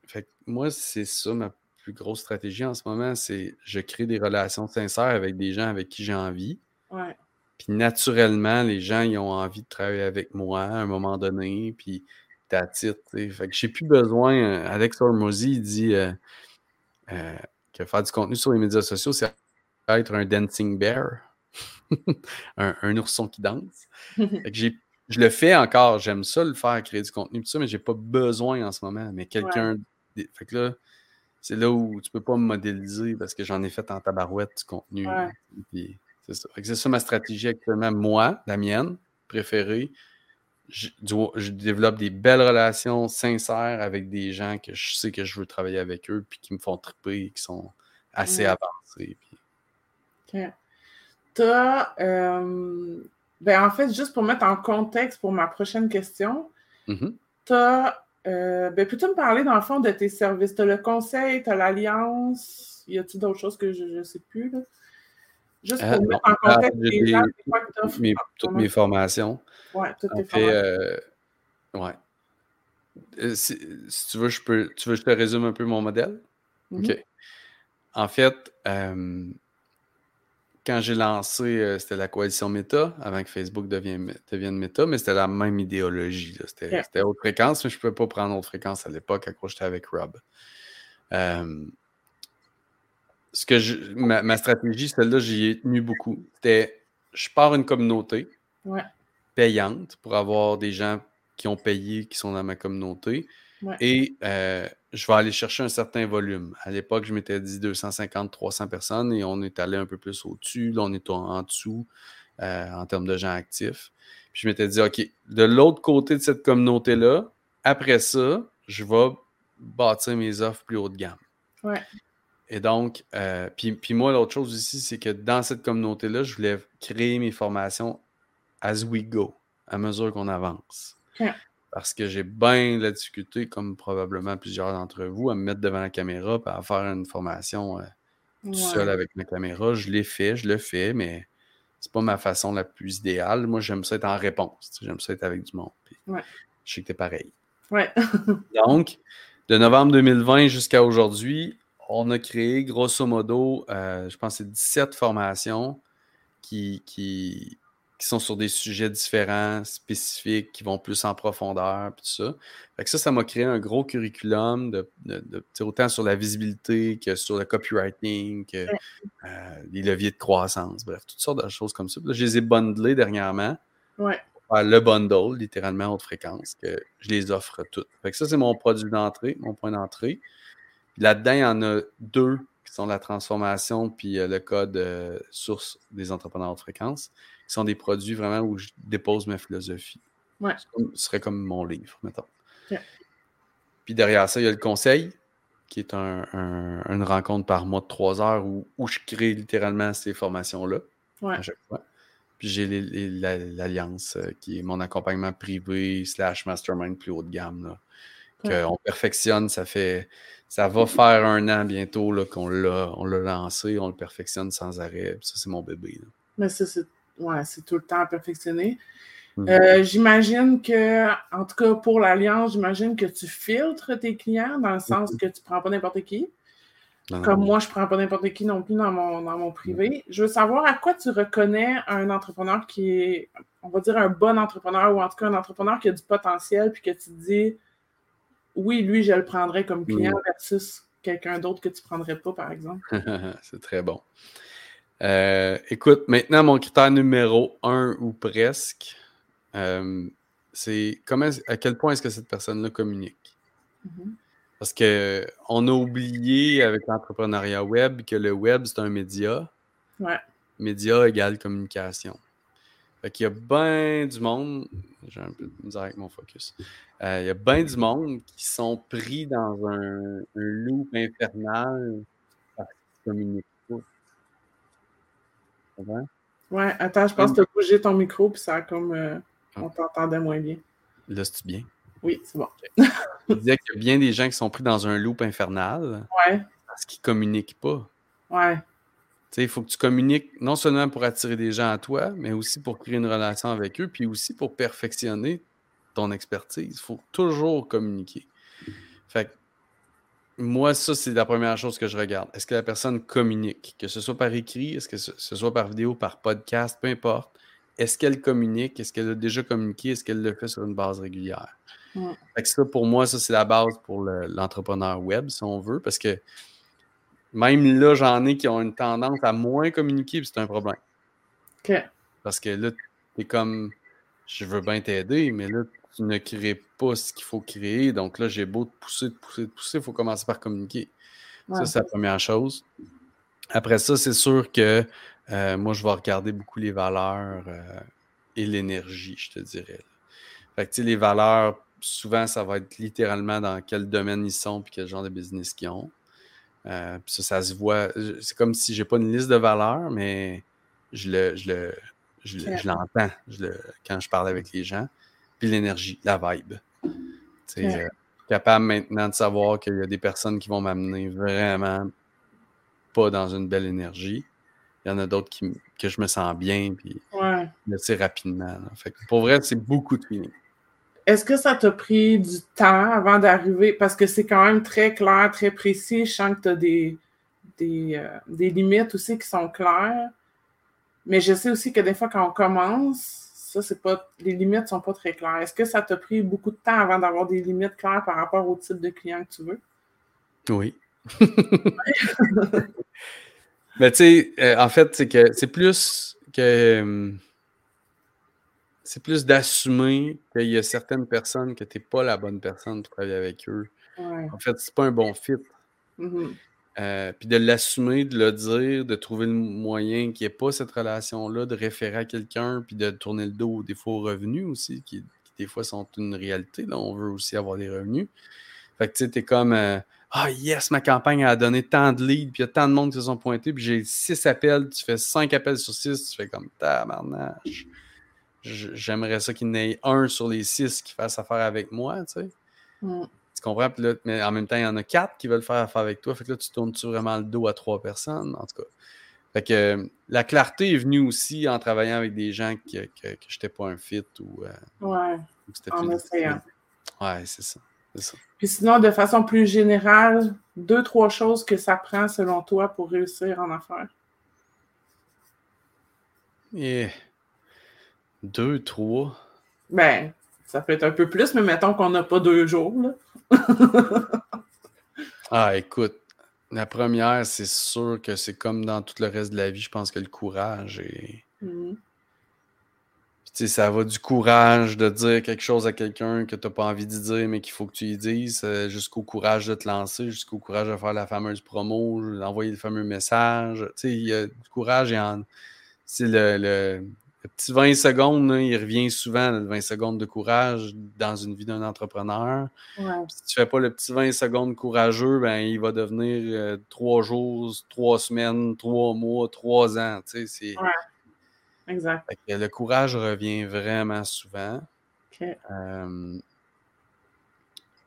Fait moi, c'est ça ma plus grosse stratégie en ce moment, c'est je crée des relations sincères avec des gens avec qui j'ai envie. Puis naturellement, les gens ils ont envie de travailler avec moi à un moment donné, puis t'as titre. Fait que j'ai plus besoin. Euh, Alex Hormozy il dit euh, euh, que faire du contenu sur les médias sociaux, c'est être un dancing bear, <laughs> un, ourson qui danse. <laughs> j'ai je le fais encore, j'aime ça le faire, créer du contenu, tout ça, mais j'ai pas besoin en ce moment. Mais quelqu'un fait que là, c'est là où tu peux pas me modéliser parce que j'en ai fait en tabarouette du contenu. c'est ça. c'est ça ma stratégie actuellement. Moi, la mienne, préférée, je, développe des belles relations sincères avec des gens que je sais que je veux travailler avec eux puis qui me font triper et qui sont assez avancés. T'as, euh, ben en fait, juste pour mettre en contexte pour ma prochaine question, mm-hmm. tu as euh, ben, peux-tu me parler, dans le fond, de tes services? Tu as le conseil, tu as l'alliance. Y a-t-il d'autres choses que je ne sais plus? Là? Juste pour euh, mettre en ah, contexte les gens, mes, toutes mes formations. Oui, toutes tes formations. Ouais. Euh, si, tu veux, je peux. Tu veux que je te résume un peu mon modèle? Mhm. OK. En fait, euh, quand j'ai lancé, euh, c'était la coalition Meta, avant que Facebook devienne, devienne Meta, mais c'était la même idéologie. C'était haute fréquence, mais je ne pouvais pas prendre haute fréquence à l'époque à cause j'étais avec Rob. Euh, ce que je, ma, ma stratégie, celle-là, j'y ai tenu beaucoup. C'était je pars une communauté Ouais. payante pour avoir des gens qui ont payé, qui sont dans ma communauté. Ouais. Et euh, je vais aller chercher un certain volume. À l'époque, je m'étais dit 250, 300 personnes et on est allé un peu plus au-dessus. Là, on est en, dessous euh, en termes de gens actifs. Puis je m'étais dit, OK, de l'autre côté de cette communauté-là, après ça, je vais bâtir mes offres plus haut de gamme. Ouais. Et donc, euh, puis, puis moi, l'autre chose aussi, c'est que dans cette communauté-là, je voulais créer mes formations as we go, à mesure qu'on avance. Parce que j'ai bien de la difficulté, comme probablement plusieurs d'entre vous, à me mettre devant la caméra et à faire une formation euh, tout Ouais. seul avec ma caméra. Je l'ai fait, je le fais, mais c'est pas ma façon la plus idéale. Moi, j'aime ça être en réponse. J'aime ça être avec du monde. Ouais. Je sais que t'es pareil. Ouais. <laughs> Donc, de novembre 2020 jusqu'à aujourd'hui, on a créé grosso modo, euh, je pense c'est 17 formations qui, qui, qui sont sur des sujets différents, spécifiques, qui vont plus en profondeur, puis tout ça. Fait que ça, ça m'a créé un gros curriculum, de, autant sur la visibilité que sur le copywriting, que euh, les leviers de croissance, bref, toutes sortes de choses comme ça. Puis là, je les ai bundlés dernièrement Ouais. faire le bundle, littéralement haute fréquence, que je les offre toutes. Fait que ça, c'est mon produit d'entrée, mon point d'entrée. Là-dedans, il y en a deux qui sont la transformation puis euh, le code euh, source des entrepreneurs haute fréquence, sont des produits vraiment où je dépose ma philosophie. Ouais. C'est comme- Ce serait comme mon livre, mettons. Puis derrière ça, il y a le conseil, qui est un- un- une rencontre par mois de trois heures où, où je crée littéralement ces formations-là Ouais. à chaque fois. Puis j'ai l'Alliance, euh, qui est mon accompagnement privé slash mastermind plus haut de gamme. Là, Ouais. qu'on perfectionne, ça fait ça va faire un an bientôt qu'on l'a lancé, on le perfectionne sans arrêt. Puis ça, c'est mon bébé. là. Mais ça, c'est ouais, c'est tout le temps perfectionné. Mhm. Euh, j'imagine que, en tout cas pour l'Alliance, j'imagine que tu filtres tes clients dans le sens que tu prends pas n'importe qui. Non, non, Comme non. moi, je prends pas n'importe qui non plus dans mon, dans mon privé. Je veux savoir à quoi tu reconnais un entrepreneur qui est, on va dire, un bon entrepreneur ou en tout cas un entrepreneur qui a du potentiel puis que tu te dis, oui, lui, je le prendrais comme client versus quelqu'un d'autre que tu prendrais pas, par exemple. <laughs> c'est très bon. Euh, écoute, maintenant, mon critère numéro un ou presque, euh, c'est comment, à quel point est-ce que cette personne-là communique? Mhm. Parce que on a oublié avec l'entrepreneuriat web que le web, c'est un média. Ouais. Média égale communication. Fait qu'il y a bien du monde, j'ai un peu de misère avec mon focus. Euh, il y a bien du monde qui sont pris dans un, un loop infernal parce qu'ils communiquent comprends? Ouais, attends, je pense que tu as bougé ton micro puis ça a comme. euh, on t'entendait moins bien. Là, c'est bien? Oui, c'est bon. Je disais qu'il y a bien des gens qui sont pris dans un loop infernal Ouais, parce qu'ils communiquent pas. ouais, Tu sais, il faut que tu communiques non seulement pour attirer des gens à toi, mais aussi pour créer une relation avec eux, puis aussi pour perfectionner ton expertise. Il faut toujours communiquer. Fait que moi, ça, c'est la première chose que je regarde. Est-ce que la personne communique? Que ce soit par écrit, est-ce que ce soit par vidéo, par podcast, peu importe. Est-ce qu'elle communique? Est-ce qu'elle a déjà communiqué? Est-ce qu'elle le fait sur une base régulière? Fait que ça, pour moi, ça, c'est la base pour le- l'entrepreneur web, si on veut, parce que même là, j'en ai qui ont une tendance à moins communiquer, puis c'est un problème. ok. Parce que là, t'es comme, je veux bien t'aider, mais là, tu ne crées pas ce qu'il faut créer. Donc là, j'ai beau te pousser, te pousser, te pousser, il faut commencer par communiquer. Ouais. Ça, c'est la première chose. Après ça, c'est sûr que euh, moi, je vais regarder beaucoup les valeurs euh, et l'énergie, je te dirais. Fait que, les valeurs, souvent, ça va être littéralement dans quel domaine ils sont puis quel genre de business qu'ils ont. Euh, ça, ça se voit. C'est comme si j'ai pas une liste de valeurs, mais je le, je le, je l'entends le- quand je parle avec les gens. Puis l'énergie, la vibe. Ok. euh, capable maintenant de savoir qu'il y a des personnes qui vont m'amener vraiment pas dans une belle énergie. Il y en a d'autres qui, que je me sens bien, puis Ouais. assez rapidement. là. Fait que pour vrai, c'est beaucoup de feeling. est-ce que ça t'a pris du temps avant d'arriver? Parce que c'est quand même très clair, très précis. Je sens que tu as des, des, euh, des, limites aussi qui sont claires. Mais je sais aussi que des fois, quand on commence, ça, c'est pas. Les limites sont pas très claires. Est-ce que ça t'a pris beaucoup de temps avant d'avoir des limites claires par rapport au type de client que tu veux? Oui. Mais <laughs> tu sais, euh, en fait, c'est que c'est plus que euh, c'est plus d'assumer qu'il y a certaines personnes que tu n'es pas la bonne personne pour travailler avec eux. En fait, c'est pas un bon fit. Mm-hmm. Euh, puis de l'assumer, de le dire, de trouver le moyen qu'il n'y ait pas cette relation-là, de référer à quelqu'un, puis de tourner le dos des faux revenus aussi, qui, des fois sont une réalité. Là. On veut aussi avoir des revenus. Fait que tu sais, t'es comme euh, Ah yes, ma campagne a donné tant de leads, puis il y a tant de monde qui se sont pointés, puis j'ai six appels, tu fais cinq appels sur six, tu fais comme tabarnage j'aimerais ça qu'il ait un sur les six qui fasse affaire avec moi, tu sais. Mm. Comprends? mais en même temps, il y en a quatre qui veulent faire affaire avec toi. Fait que là, tu tournes-tu vraiment le dos à trois personnes, en tout cas? Fait que la clarté est venue aussi en travaillant avec des gens que, que, que j'étais pas un fit ou. Euh, ouais. en essayant. Ouais, c'est ça. ça. Puis sinon, de façon plus générale, deux, trois choses que ça prend selon toi pour réussir en affaires. Yeah. Deux, trois. Ben, ça peut être un peu plus, mais mettons qu'on n'a pas deux jours. <laughs> ah, écoute, la première, c'est sûr que c'est comme dans tout le reste de la vie. Je pense que le courage est. Sais, ça va du courage de dire quelque chose à quelqu'un que tu n'as pas envie de dire, mais qu'il faut que tu y dises, euh, jusqu'au courage de te lancer, jusqu'au courage de faire la fameuse promo, d'envoyer le fameux message. Tu sais, il y a du courage et en... C'est le, le petit 20 secondes, il revient souvent, le 20 secondes de courage dans une vie d'un entrepreneur. Si tu fais pas le petit 20 secondes courageux, ben, il va devenir euh, trois jours, trois semaines, trois mois, trois ans. Exact. le courage revient vraiment souvent. Euh,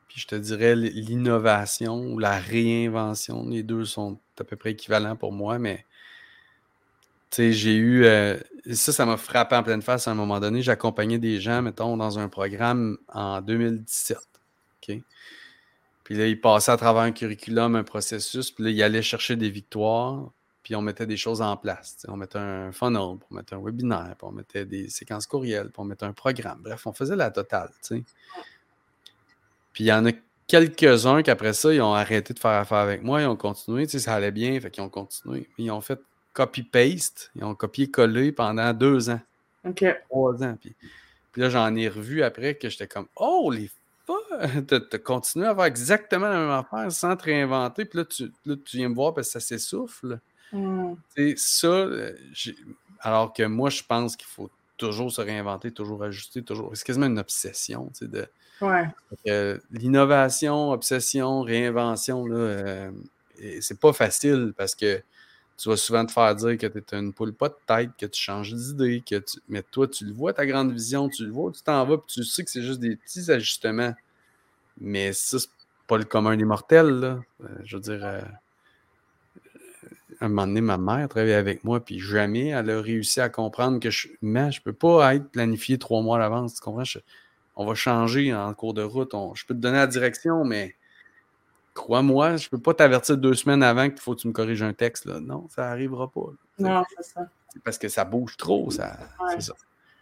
puis je te dirais l'innovation ou la réinvention, les deux sont à peu près équivalents pour moi, mais j'ai eu. Euh, ça, ça m'a frappé en pleine face à un moment donné. J'accompagnais des gens, mettons, dans un programme en 2017. OK? Puis là, ils passaient à travers un curriculum, un processus, puis là, ils allaient chercher des victoires, puis on mettait des choses en place. On mettait un funnel, puis on mettait un webinaire, puis on mettait des séquences courriels, puis on mettait un programme. Bref, on faisait la totale. Puis il y en a quelques-uns qu'après ça, ils ont arrêté de faire affaire avec moi, ils ont continué, ça allait bien, fait qu'ils ont continué. Ils ont fait copy-paste. Ils ont copié-collé pendant deux ans. OK. Trois ans. Puis, là, j'en ai revu après que j'étais comme Oh, les tu as continué à faire exactement la même affaire sans te réinventer. Puis là, tu, tu viens me voir parce que ça s'essouffle. Mm. C'est ça. Euh, alors que moi, je pense qu'il faut toujours se réinventer, toujours ajuster, toujours. C'est quasiment une obsession. Tu sais, de... Ouais. L'innovation, obsession, réinvention, là, euh, c'est pas facile parce que tu vas souvent te faire dire que tu es une poule pas de tête, que tu changes d'idée, que tu... mais toi, tu le vois, ta grande vision, tu le vois, tu t'en vas, puis tu sais que c'est juste des petits ajustements. Mais ça, c'est pas le commun des mortels, là. Euh, je veux dire, euh, un moment donné, ma mère travaillait avec moi, puis jamais elle a réussi à comprendre que je, mais je peux pas être planifié trois mois à l'avance, tu comprends? on va changer en cours de route, je peux te donner la direction, mais crois-moi, je ne peux pas t'avertir deux semaines avant qu'il faut que tu me corriges un texte. Là. Non, ça n'arrivera pas. Non, c'est ça. Parce que ça bouge trop, ça. C'est ça.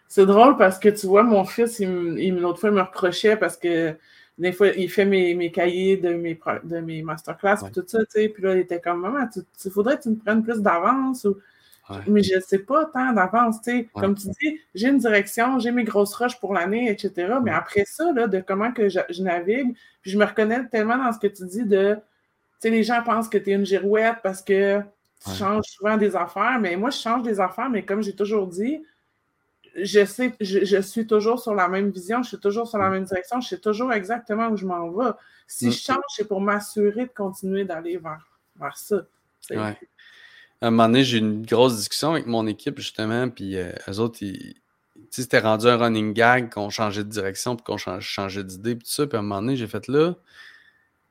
C'est drôle parce que tu vois, mon fils, il, l'autre fois, il me reprochait parce que des fois, il fait mes, mes cahiers de mes, de mes masterclass et tout ça, tu sais. Puis là, il était comme, maman, il faudrait que tu me prennes plus d'avance ou mais je ne sais pas tant d'avance. Comme tu dis, j'ai une direction, j'ai mes grosses roches pour l'année, etc. Mais après ça, là, de comment que je, navigue, puis je me reconnais tellement dans ce que tu dis de. Les gens pensent que tu es une girouette parce que tu changes souvent des affaires. Mais moi, je change des affaires, mais comme j'ai toujours dit, je sais, je, suis toujours sur la même vision, je suis toujours sur la même direction, je sais toujours exactement où je m'en vais. Si je change, c'est pour m'assurer de continuer d'aller vers, vers ça. À un moment donné, j'ai eu une grosse discussion avec mon équipe, justement, puis euh, eux autres, ils, c'était rendu un running gag qu'on changeait de direction, puis qu'on changeait d'idée, puis tout ça. Puis à un moment donné, j'ai fait là,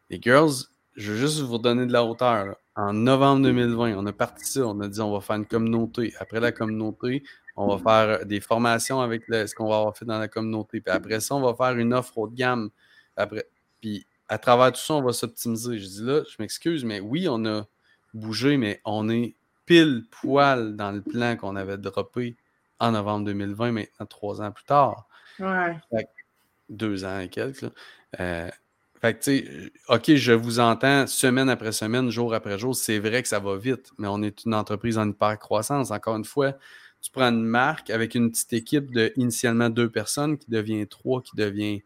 les girls, je veux juste vous donner de la hauteur. En novembre 2020, on a parti ça, on a dit on va faire une communauté. Après la communauté, On va faire des formations avec ce qu'on va avoir fait dans la communauté. Puis après ça, on va faire une offre haut de gamme. Après, puis à travers tout ça, on va s'optimiser. Je dis là, je m'excuse, mais oui, on a bougé, mais on est pile poil dans le plan qu'on avait droppé en novembre 2020, maintenant trois ans plus tard. Ouais. deux ans et quelques. Euh, fait que, tu sais, OK, je vous entends semaine après semaine, jour après jour. C'est vrai que ça va vite, mais on est une entreprise en hyper croissance. Encore une fois, tu prends une marque avec une petite équipe de initialement deux personnes qui devient trois, qui devient,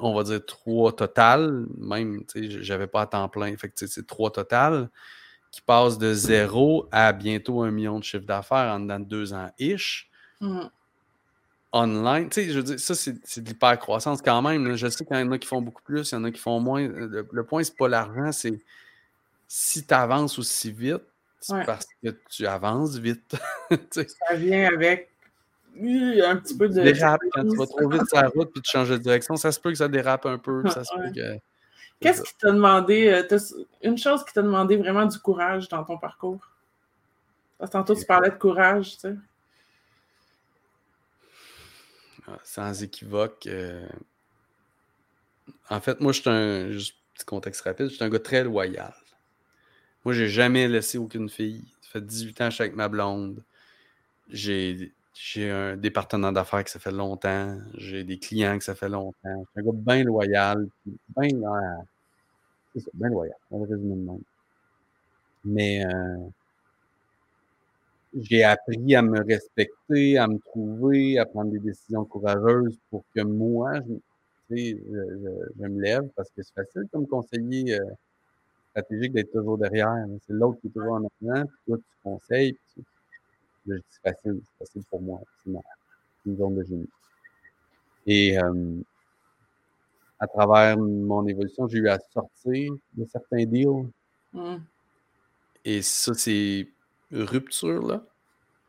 on va dire, trois total. Même, tu sais, j'avais pas à temps plein. Fait que, c'est trois total qui passe de zéro à bientôt un million de chiffre d'affaires en deux ans ish. Mmh online. Tu sais, je veux dire, ça, c'est de l'hyper-croissance quand même. Je sais qu'il y en a qui font beaucoup plus, il y en a qui font moins. Le, point, point, c'est pas l'argent, c'est si tu avances aussi vite, c'est parce que tu avances vite. <laughs> ça vient avec un petit peu de. Dérape quand tu vas trop vite sur la route puis tu changes de direction. Ça se peut que ça dérape un peu. Ça se peut que. Qu'est-ce qui t'a demandé, euh, une chose qui t'a demandé vraiment du courage dans ton parcours? Parce que tantôt, tu parlais de courage, tu sais. Ah, sans équivoque. Euh, en fait, moi, je suis un. Juste petit contexte rapide, je suis un gars très loyal. Moi, j'ai jamais laissé aucune fille. Ça fait 18 ans que je suis avec ma blonde. J'ai j'ai des partenaires d'affaires que ça fait longtemps. J'ai des clients que ça fait longtemps. Je suis un gars bien loyal. Bien, c'est ça, bien loyal. On le monde. Mais euh, j'ai appris à me respecter, à me trouver, à prendre des décisions courageuses pour que moi, je, je, me lève parce que c'est facile comme conseiller euh, stratégique d'être toujours derrière. C'est l'autre qui est toujours en avant, puis toi, tu conseilles. C'est facile, pour moi. C'est une zone de génie. Et euh, à travers mon évolution, j'ai eu à sortir de certains deals. Mmh. Et ça, c'est rupture, là,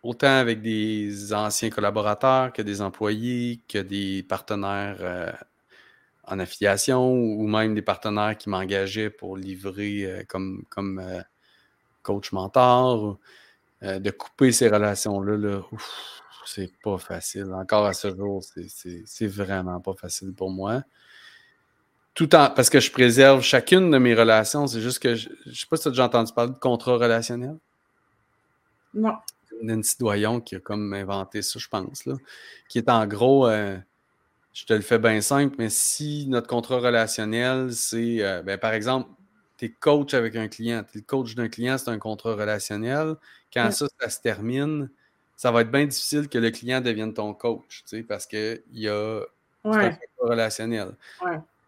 autant avec des anciens collaborateurs que des employés, que des partenaires euh, en affiliation ou même des partenaires qui m'engageaient pour livrer euh, comme, comme coach mentor. De couper ces relations-là, là, c'est pas facile. Encore à ce jour, c'est vraiment pas facile pour moi. Tout en, parce que je préserve chacune de mes relations. C'est juste que je, je sais pas si tu as déjà entendu parler de contrat relationnel? Non. Nancy Doyon qui a comme inventé ça, je pense, là, qui est en gros, euh, je te le fais bien simple, mais si notre contrat relationnel, c'est, euh, ben, par exemple, tu es coach avec un client, tu es le coach d'un client, c'est un contrat relationnel. Quand ça, ça se termine, ça va être bien difficile que le client devienne ton coach, tu sais, parce qu'il y a un contrat relationnel.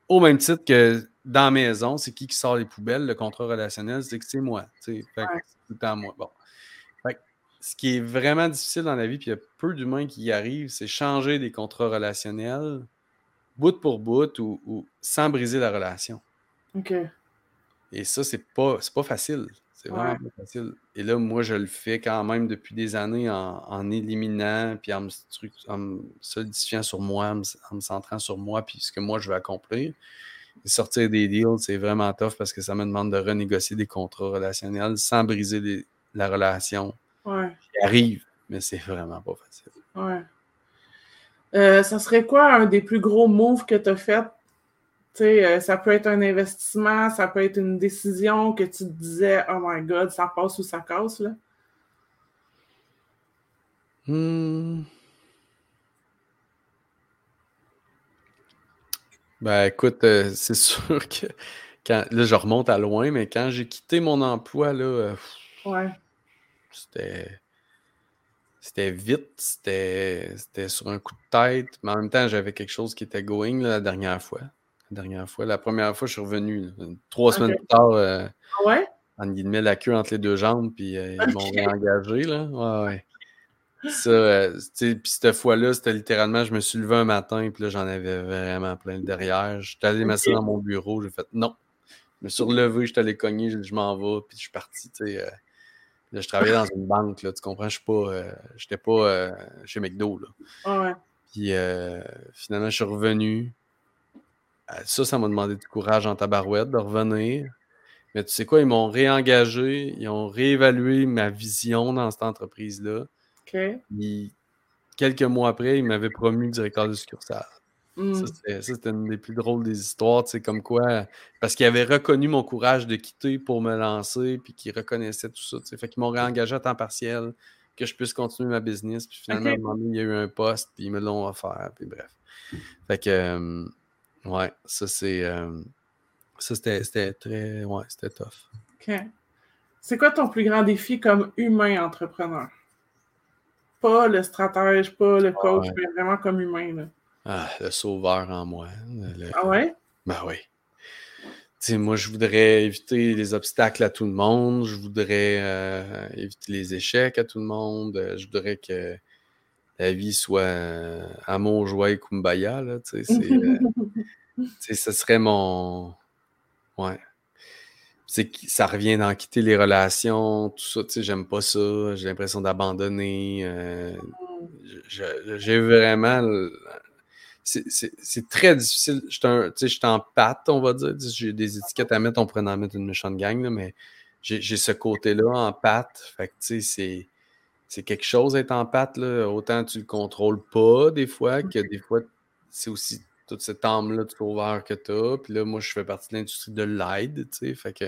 Au même titre que dans la maison, c'est qui qui sort les poubelles, le contrat relationnel, c'est que c'est moi. Tu sais, c'est tout le temps moi. Bon ce qui est vraiment difficile dans la vie, puis il y a peu d'humains qui y arrivent, c'est changer des contrats relationnels bout pour bout ou, sans briser la relation. OK. Et ça, c'est pas, pas facile. C'est vraiment pas facile. Et là, moi, je le fais quand même depuis des années en, éliminant, puis en me, solidifiant sur moi, en me, centrant sur moi, puis ce que moi, je veux accomplir. sortir des deals, c'est vraiment tough parce que ça me demande de renégocier des contrats relationnels sans briser la relation Ouais. arrive, mais c'est vraiment pas facile. Ouais. Euh, ça serait quoi un des plus gros moves que tu as fait? Sais, euh, ça peut être un investissement, ça peut être une décision que tu te disais, oh my god, ça passe ou ça casse, là? Hmm. Ben écoute, euh, c'est <laughs> sûr que quand là je remonte à loin, mais quand j'ai quitté mon emploi, là, ouais. C'était. C'était vite, c'était sur un coup de tête, mais en même temps, j'avais quelque chose qui était going la dernière fois. Dernière fois, la première fois, je suis revenu. trois semaines plus tard, euh, ah ouais? en guillemets, la queue entre les deux jambes, puis euh, ils m'ont réengagé. Là. Ouais, ouais. Ça, euh, puis cette fois-là, c'était littéralement, je me suis levé un matin, puis là, j'en avais vraiment plein le derrière. J'étais allé m'asseoir dans mon bureau, j'ai fait non. Je me suis relevé, j'étais allé cogner, je m'en vais, puis je suis parti, tu sais je travaillais dans une banque, là, tu comprends? Je ne euh, j'étais pas euh, chez McDo. Là. Puis euh, finalement, je suis revenu. Ça, ça m'a demandé du courage en tabarouette de revenir. Mais tu sais quoi, ils m'ont réengagé, ils ont réévalué ma vision dans cette entreprise-là. quelques mois après, il m'avait promu directeur de succursale. Mmh. Ça, c'était une des plus drôles des histoires, tu sais, comme quoi, parce qu'il avait reconnu mon courage de quitter pour me lancer, puis qu'il reconnaissait tout ça, tu sais. Fait qu'ils m'ont réengagé à temps partiel, que je puisse continuer ma business, puis finalement, il y a eu un poste, puis ils me l'ont offert, puis bref. Fait que, ouais, ça, c'est... ça, c'était très... Ouais, c'était tough. OK. C'est quoi ton plus grand défi comme humain entrepreneur? Pas le stratège, pas le coach, mais vraiment comme humain, là. Ah, le sauveur en moi. Ah ouais? Ben oui. sais, moi, je voudrais éviter les obstacles à tout le monde. Je voudrais euh, éviter les échecs à tout le monde. Euh, je voudrais que la vie soit euh, amour, joie et kumbaya. Là, c'est, <laughs> ce serait mon. Ouais. C'est, ça revient d'en quitter les relations, tout ça. J'aime pas ça. J'ai l'impression d'abandonner. Mm. j'ai vraiment c'est très difficile. Je suis en pâte, on va dire. J'ai des étiquettes à mettre, on pourrait en mettre une méchante gang, mais j'ai ce côté-là en pâte. Fait que, tu sais, c'est quelque chose d'être en pâte. Là. Autant tu le contrôles pas des fois, que des fois, c'est aussi toute cette âme-là de sauveur que tu as. Puis là, moi, je fais partie de l'industrie de l'aide, tu sais. Fait que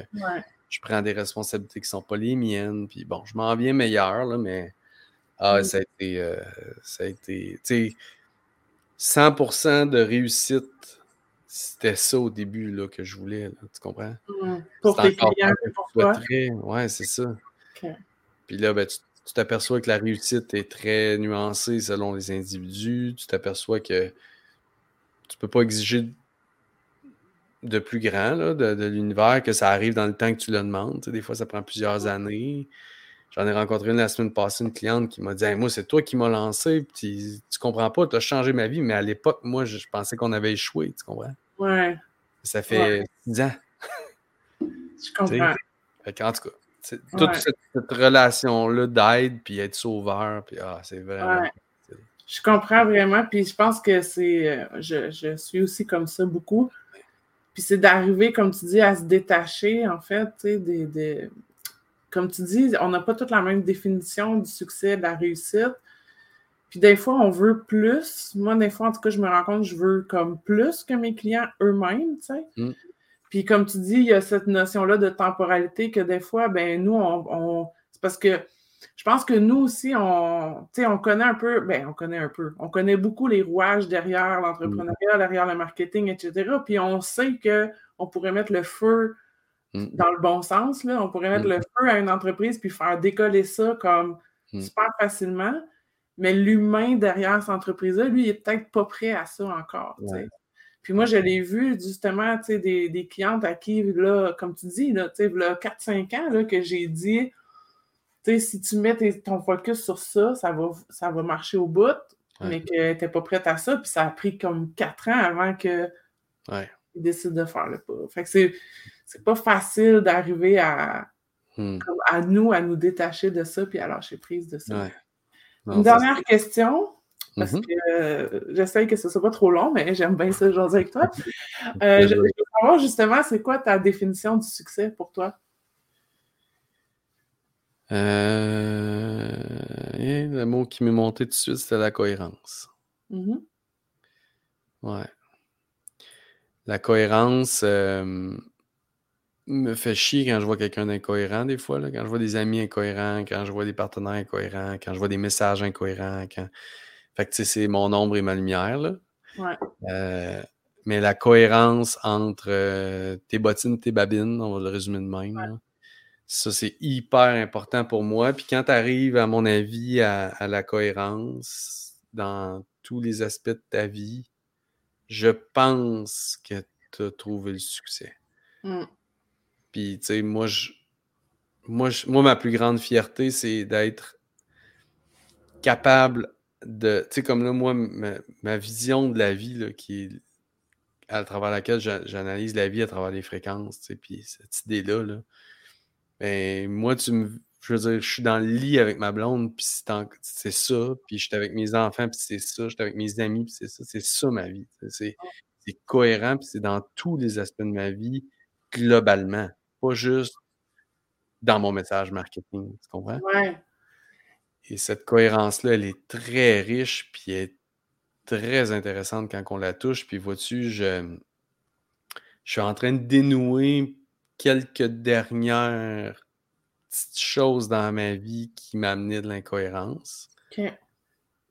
je prends des responsabilités qui sont pas les miennes. Puis bon, je m'en viens meilleur, là, mais ah, ça a été. Euh, ça a été. Tu sais, 100% de réussite, c'était ça au début là, que je voulais. tu comprends? Mmh. Pour tes clients, pour toi? Ouais, c'est ça. Puis là, ben, tu t'aperçois que la réussite est très nuancée selon les individus. Tu t'aperçois que tu peux pas exiger de plus grand là, de, l'univers, que ça arrive dans le temps que tu le demandes. des fois, ça prend plusieurs années. J'en ai rencontré une la semaine passée, une cliente qui m'a dit Moi, c'est toi qui m'as lancé, puis tu comprends pas, tu as changé ma vie, mais à l'époque, moi, je, pensais qu'on avait échoué, tu comprends? Ouais. Ça fait 10 ans. Je <laughs> comprends. en tout cas, toute cette, relation-là d'aide, puis être sauveur, puis ah, c'est vraiment. Je comprends vraiment, puis je pense que c'est. Euh, je, je, suis aussi comme ça beaucoup. Puis c'est d'arriver, comme tu dis, à se détacher, en fait, tu sais, des, des, comme tu dis, on n'a pas toute la même définition du succès, de la réussite. Puis des fois, on veut plus. Moi, des fois, en tout cas, je me rends compte que je veux comme plus que mes clients eux-mêmes, tu sais. Mm. Puis comme tu dis, il y a cette notion-là de temporalité que des fois, ben nous, on, c'est parce que je pense que nous aussi, on, on connaît un peu, ben on connaît un peu, on connaît beaucoup les rouages derrière l'entrepreneuriat, derrière le marketing, etc. Puis on sait qu'on pourrait mettre le feu Mm. dans le bon sens. Là. On pourrait mettre mm. le feu à une entreprise puis faire décoller ça comme mm. super facilement. Mais l'humain derrière cette entreprise-là, lui, il n'est peut-être pas prêt à ça encore. Puis moi, je l'ai vu justement, des, des clientes à qui, là, comme tu dis, là, 4-5 ans, là, que j'ai dit, si tu mets ton focus sur ça, ça va, ça va marcher au bout, mais que tu n'es pas prête à ça. Puis ça a pris comme 4 ans avant que ouais. décide de faire le pas. Fait que c'est c'est pas facile d'arriver à, hmm. à nous, à nous détacher de ça puis à lâcher prise de ça. Une dernière question, parce mm-hmm. que euh, j'essaye que ce soit pas trop long, mais j'aime bien ça aujourd'hui avec toi. <laughs> Euh, je veux savoir justement, c'est quoi ta définition du succès pour toi? Euh, le mot qui m'est monté tout de suite, c'était la cohérence. Mm-hmm. Ouais. La cohérence, me fait chier quand je vois quelqu'un d'incohérent des fois, là, quand je vois des amis incohérents, quand je vois des partenaires incohérents, quand je vois des messages incohérents. Quand... Fait que tu sais, c'est mon ombre et ma lumière. Là. Ouais. Euh, mais la cohérence entre euh, tes bottines, tes babines, on va le résumer de même. Ça, c'est hyper important pour moi. Puis quand tu arrives, à mon avis, à, la cohérence dans tous les aspects de ta vie, je pense que tu as trouvé le succès. Mmh. Puis, tu sais, moi, je, moi, moi, ma plus grande fierté, c'est d'être capable de. Tu sais, comme là, moi, ma, vision de la vie, là, qui est à travers laquelle j'analyse la vie à travers les fréquences, tu sais, puis cette idée-là, là, ben, moi, tu me. Je veux dire, je suis dans le lit avec ma blonde, puis c'est ça, puis je suis avec mes enfants, puis c'est ça, je suis avec mes amis, puis c'est ça, c'est ça ma vie. C'est cohérent, puis c'est dans tous les aspects de ma vie, globalement pas juste dans mon message marketing. Tu comprends? Ouais. Et cette cohérence-là, elle est très riche, puis elle est très intéressante quand on la touche. Puis vois-tu, je, je suis en train de dénouer quelques dernières petites choses dans ma vie qui m'amenaient de l'incohérence.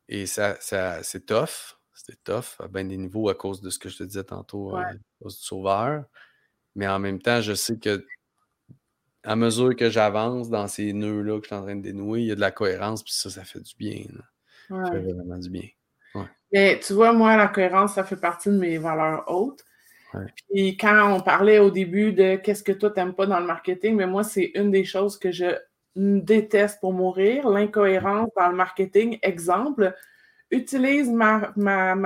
Et ça, ça c'est tough. C'était tough à bien des niveaux à cause de ce que je te disais tantôt, euh, à cause du sauveur. Mais en même temps, je sais que à mesure que j'avance dans ces nœuds-là que je suis en train de dénouer, il y a de la cohérence, puis ça, ça fait du bien. Ça fait vraiment du bien. Mais tu vois, moi, la cohérence, ça fait partie de mes valeurs hautes. Puis quand on parlait au début de qu'est-ce que toi t'aimes pas dans le marketing, mais moi, c'est une des choses que je déteste pour mourir, l'incohérence dans le marketing. Exemple, utilise ma,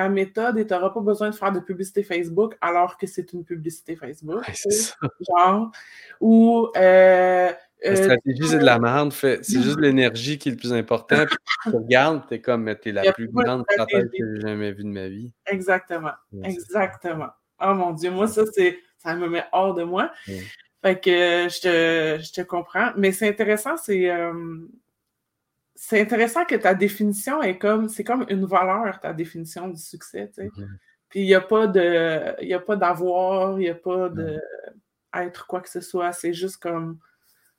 méthode et tu n'auras pas besoin de faire de publicité Facebook alors que c'est une publicité Facebook. c'est ça. Genre, ou. Euh, la euh, stratégie, c'est de la merde. C'est juste <laughs> l'énergie qui est le plus important. Puis tu regardes, tu es comme, es la plus grande stratège que j'ai jamais vue de ma vie. Exactement. Exactement. Oh mon Dieu, moi, ça, c'est ça me met hors de moi. Fait que je te, je te comprends. Mais c'est intéressant, c'est. Euh, c'est intéressant que ta définition est comme, c'est comme une valeur, ta définition du succès, tu sais. Mm-hmm. Puis il n'y a pas de, il a pas d'avoir, il n'y a pas de être quoi que ce soit, c'est juste comme,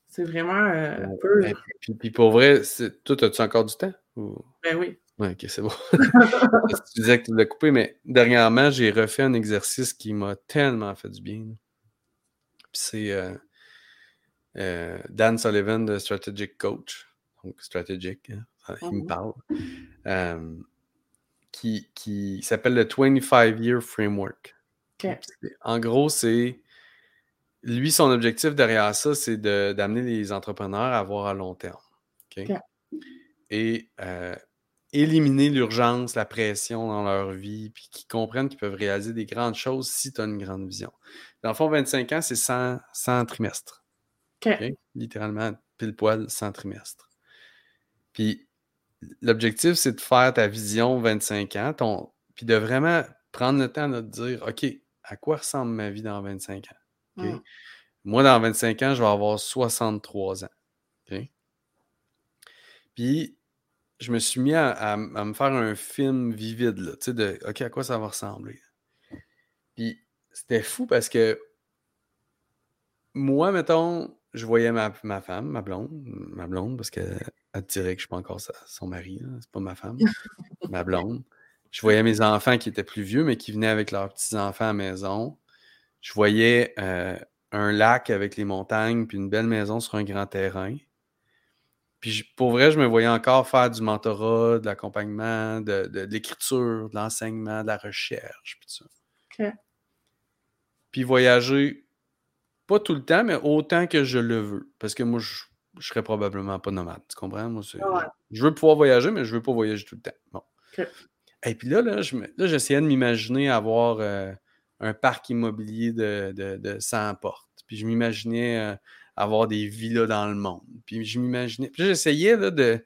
c'est vraiment euh, peu... Ben, puis, pour vrai, toi, as-tu encore du temps? Ben oui. Ouais, ok, c'est bon. <laughs> tu disais que tu l'as coupé, mais dernièrement, j'ai refait un exercice qui m'a tellement fait du bien. Puis c'est euh, euh, Dan Sullivan de Strategic Coach donc stratégique, hein, il me mmh parle, qui, qui s'appelle le 25-Year Framework. En gros, c'est. Lui, son objectif derrière ça, c'est d'amener les entrepreneurs à voir à long terme. Et euh, éliminer l'urgence, la pression dans leur vie, puis qu'ils comprennent qu'ils peuvent réaliser des grandes choses si tu as une grande vision. Dans le fond, 25 ans, c'est 100, 100 trimestres. Littéralement, pile poil 100 trimestres. Puis l'objectif, c'est de faire ta vision 25 ans, ton, puis de vraiment prendre le temps de te dire, OK, à quoi ressemble ma vie dans 25 ans? Mmh. Moi, dans 25 ans, je vais avoir 63 ans. Puis, je me suis mis à, me faire un film vivide, tu sais, de OK, à quoi ça va ressembler? Puis, c'était fou parce que moi, mettons, je voyais ma, ma, femme, ma blonde, ma blonde, parce qu'elle dirait que je ne suis pas encore son mari, c'est pas ma femme, <laughs> ma blonde. Je voyais mes enfants qui étaient plus vieux, mais qui venaient avec leurs petits-enfants à la maison. Je voyais euh, un lac avec les montagnes, puis une belle maison sur un grand terrain. Puis pour vrai, je me voyais encore faire du mentorat, de l'accompagnement, de, l'écriture, de l'enseignement, de la recherche, puis ça. Puis voyager pas tout le temps, mais autant que je le veux. Parce que moi, je, je serais probablement pas nomade. Tu comprends? Moi, Je veux pouvoir voyager, mais je veux pas voyager tout le temps. Bon. Et puis là, là, j'essayais de m'imaginer avoir euh, un parc immobilier de, de, 100 portes. Puis je m'imaginais euh, avoir des villas dans le monde. Puis je m'imaginais. Puis j'essayais de.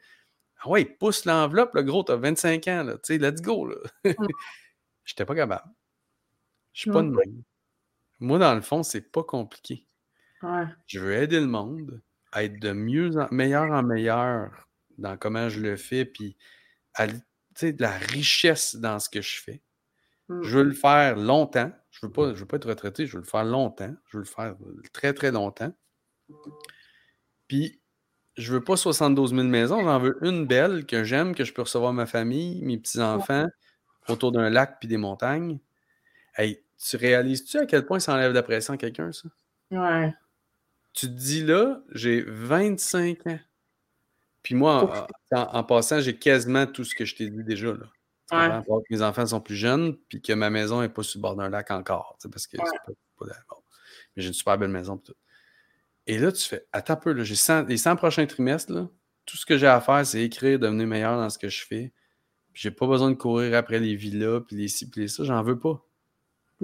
Ah ouais, pousse l'enveloppe, le gros, t'as 25 ans, là. Tu sais, let's go, là. <laughs> J'étais pas capable. Je suis pas de même. Moi, dans le fond, c'est pas compliqué. Je veux aider le monde à être de mieux en meilleur en meilleur dans comment je le fais, puis de la richesse dans ce que je fais. Mmh. Je veux le faire longtemps. Je veux pas, je veux pas être retraité, je veux le faire longtemps. Je veux le faire très, très longtemps. Puis, je veux pas 72 000 maisons, j'en veux une belle que j'aime, que je peux recevoir ma famille, mes petits-enfants, autour d'un lac puis des montagnes. Hey, tu réalises-tu à quel point ça enlève de la pression à quelqu'un, ça? Ouais. Tu te dis là, j'ai 25 ans. Puis moi, en, passant, j'ai quasiment tout ce que je t'ai dit déjà. Là. Ouais. Que mes enfants sont plus jeunes, puis que ma maison n'est pas sur le bord d'un lac encore. Parce que c'est pas, Mais j'ai une super belle maison. Tout. Et là, tu fais, attends un peu, là, les 100 prochains trimestres, là, tout ce que j'ai à faire, c'est écrire, devenir meilleur dans ce que je fais. Puis j'ai pas besoin de courir après les villas, puis les ci, puis les ça, j'en veux pas.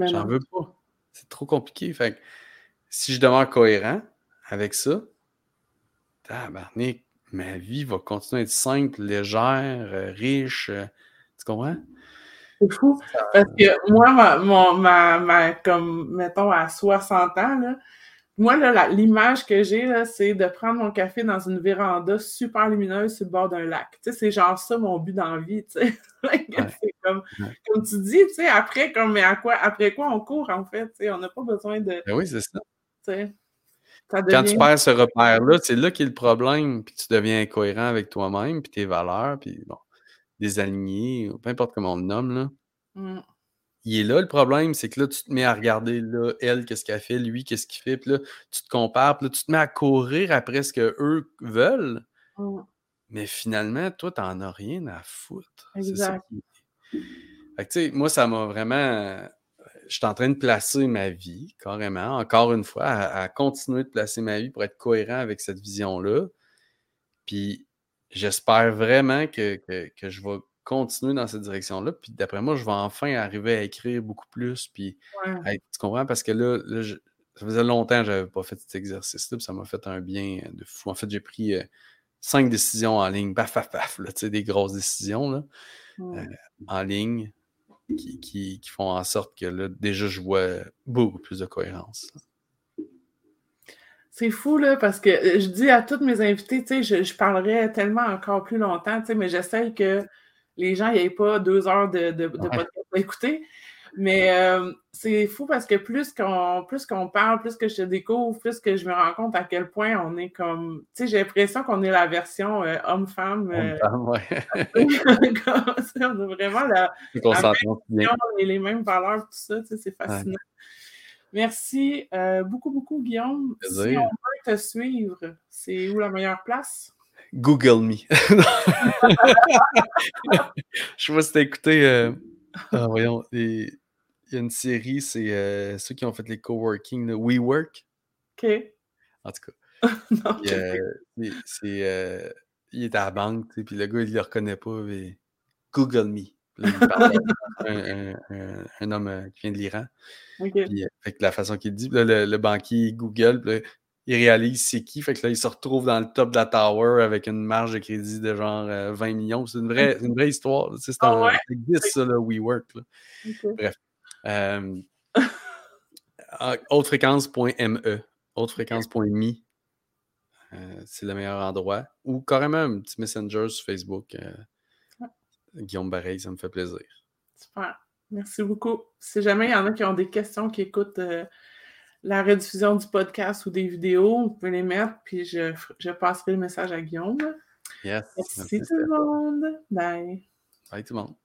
J'en veux pas. C'est trop compliqué. Fait si je demeure cohérent avec ça, ma vie va continuer à être simple, légère, euh, riche. Euh, tu comprends? C'est fou. Parce que moi, ma, ma, comme, mettons, à 60 ans, là, moi, l'image que j'ai, c'est de prendre mon café dans une véranda super lumineuse sur le bord d'un lac. Tu sais, c'est genre ça mon but dans la vie, tu sais. <laughs> comme, comme tu dis, tu sais, après, comme, mais à quoi, après quoi on court, en fait, tu sais, on n'a pas besoin de... Ben oui, c'est ça. Quand tu perds ce repère-là, c'est là qu'est le problème, puis tu deviens incohérent avec toi-même, puis tes valeurs, puis bon, désaligné, peu importe comment on le nomme, là. Mmh il est là le problème, c'est que là, tu te mets à regarder, là, elle, qu'est-ce qu'elle fait, lui, qu'est-ce qu'il fait, puis là, tu te compares, puis là, tu te mets à courir après ce qu'eux veulent. Mais finalement, toi, t'en as rien à foutre. Exact. Fait que, tu sais, moi, ça m'a vraiment. Je suis en train de placer ma vie, carrément, encore une fois, à, continuer de placer ma vie pour être cohérent avec cette vision-là. Puis j'espère vraiment que, que, que je vais continuer dans cette direction-là. Puis d'après moi, je vais enfin arriver à écrire beaucoup plus. Puis, tu comprends? Parce que là, ça faisait longtemps que je n'avais pas fait cet exercice-là. Puis ça m'a fait un bien de fou. En fait, j'ai pris euh, cinq décisions en ligne, paf, paf, paf, là, des grosses décisions là, euh, en ligne qui, qui, font en sorte que là, déjà, je vois beaucoup plus de cohérence. C'est fou, là, parce que euh, je dis à toutes mes invités, tu sais, je, je, parlerai tellement encore plus longtemps, tu sais, mais j'essaie que les gens n'avaient pas deux heures de, de, podcast à écouter. Mais euh, c'est fou parce que plus qu'on plus qu'on parle, plus que je te découvre, plus que je me rends compte à quel point on est comme. Tu sais, j'ai l'impression qu'on est la version euh, homme-femme. Euh, ouais. <laughs> on a vraiment la, la et les mêmes valeurs, tout ça. Tu sais, c'est fascinant. Merci beaucoup, beaucoup, Guillaume. Si on veut te suivre, c'est où la meilleure place? Google Me. <laughs> je sais pas si t'as écouté. Euh, ah, voyons, il y a une série, c'est euh, ceux qui ont fait les coworking, le WeWork. OK. En tout cas. <laughs> c'est, il est à la banque, puis le gars, il le reconnaît pas. Google Me. il parle <laughs> un, un, un, homme euh, qui vient de l'Iran. Okay. Puis, avec la façon qu'il dit, le, le, banquier Google, il réalise c'est qui. Fait que là, il se retrouve dans le top de la tower avec une marge de crédit de genre 20 euh, millions. C'est une vraie, une vraie histoire. C'est ah un, ouais? ça, le WeWork. Là. Bref. Euh, <laughs> hautefréquence.me, hautefréquence.me, euh, c'est le meilleur endroit. Ou carrément un petit messenger sur Facebook. Euh, Guillaume Bareil, ça me fait plaisir. Super. Merci beaucoup. Si jamais il y en a qui ont des questions, qui écoutent euh, la rediffusion du podcast ou des vidéos, vous pouvez les mettre, puis je, je passerai le message à Guillaume. Yes. Merci, tout le monde. Bye. Bye tout le monde.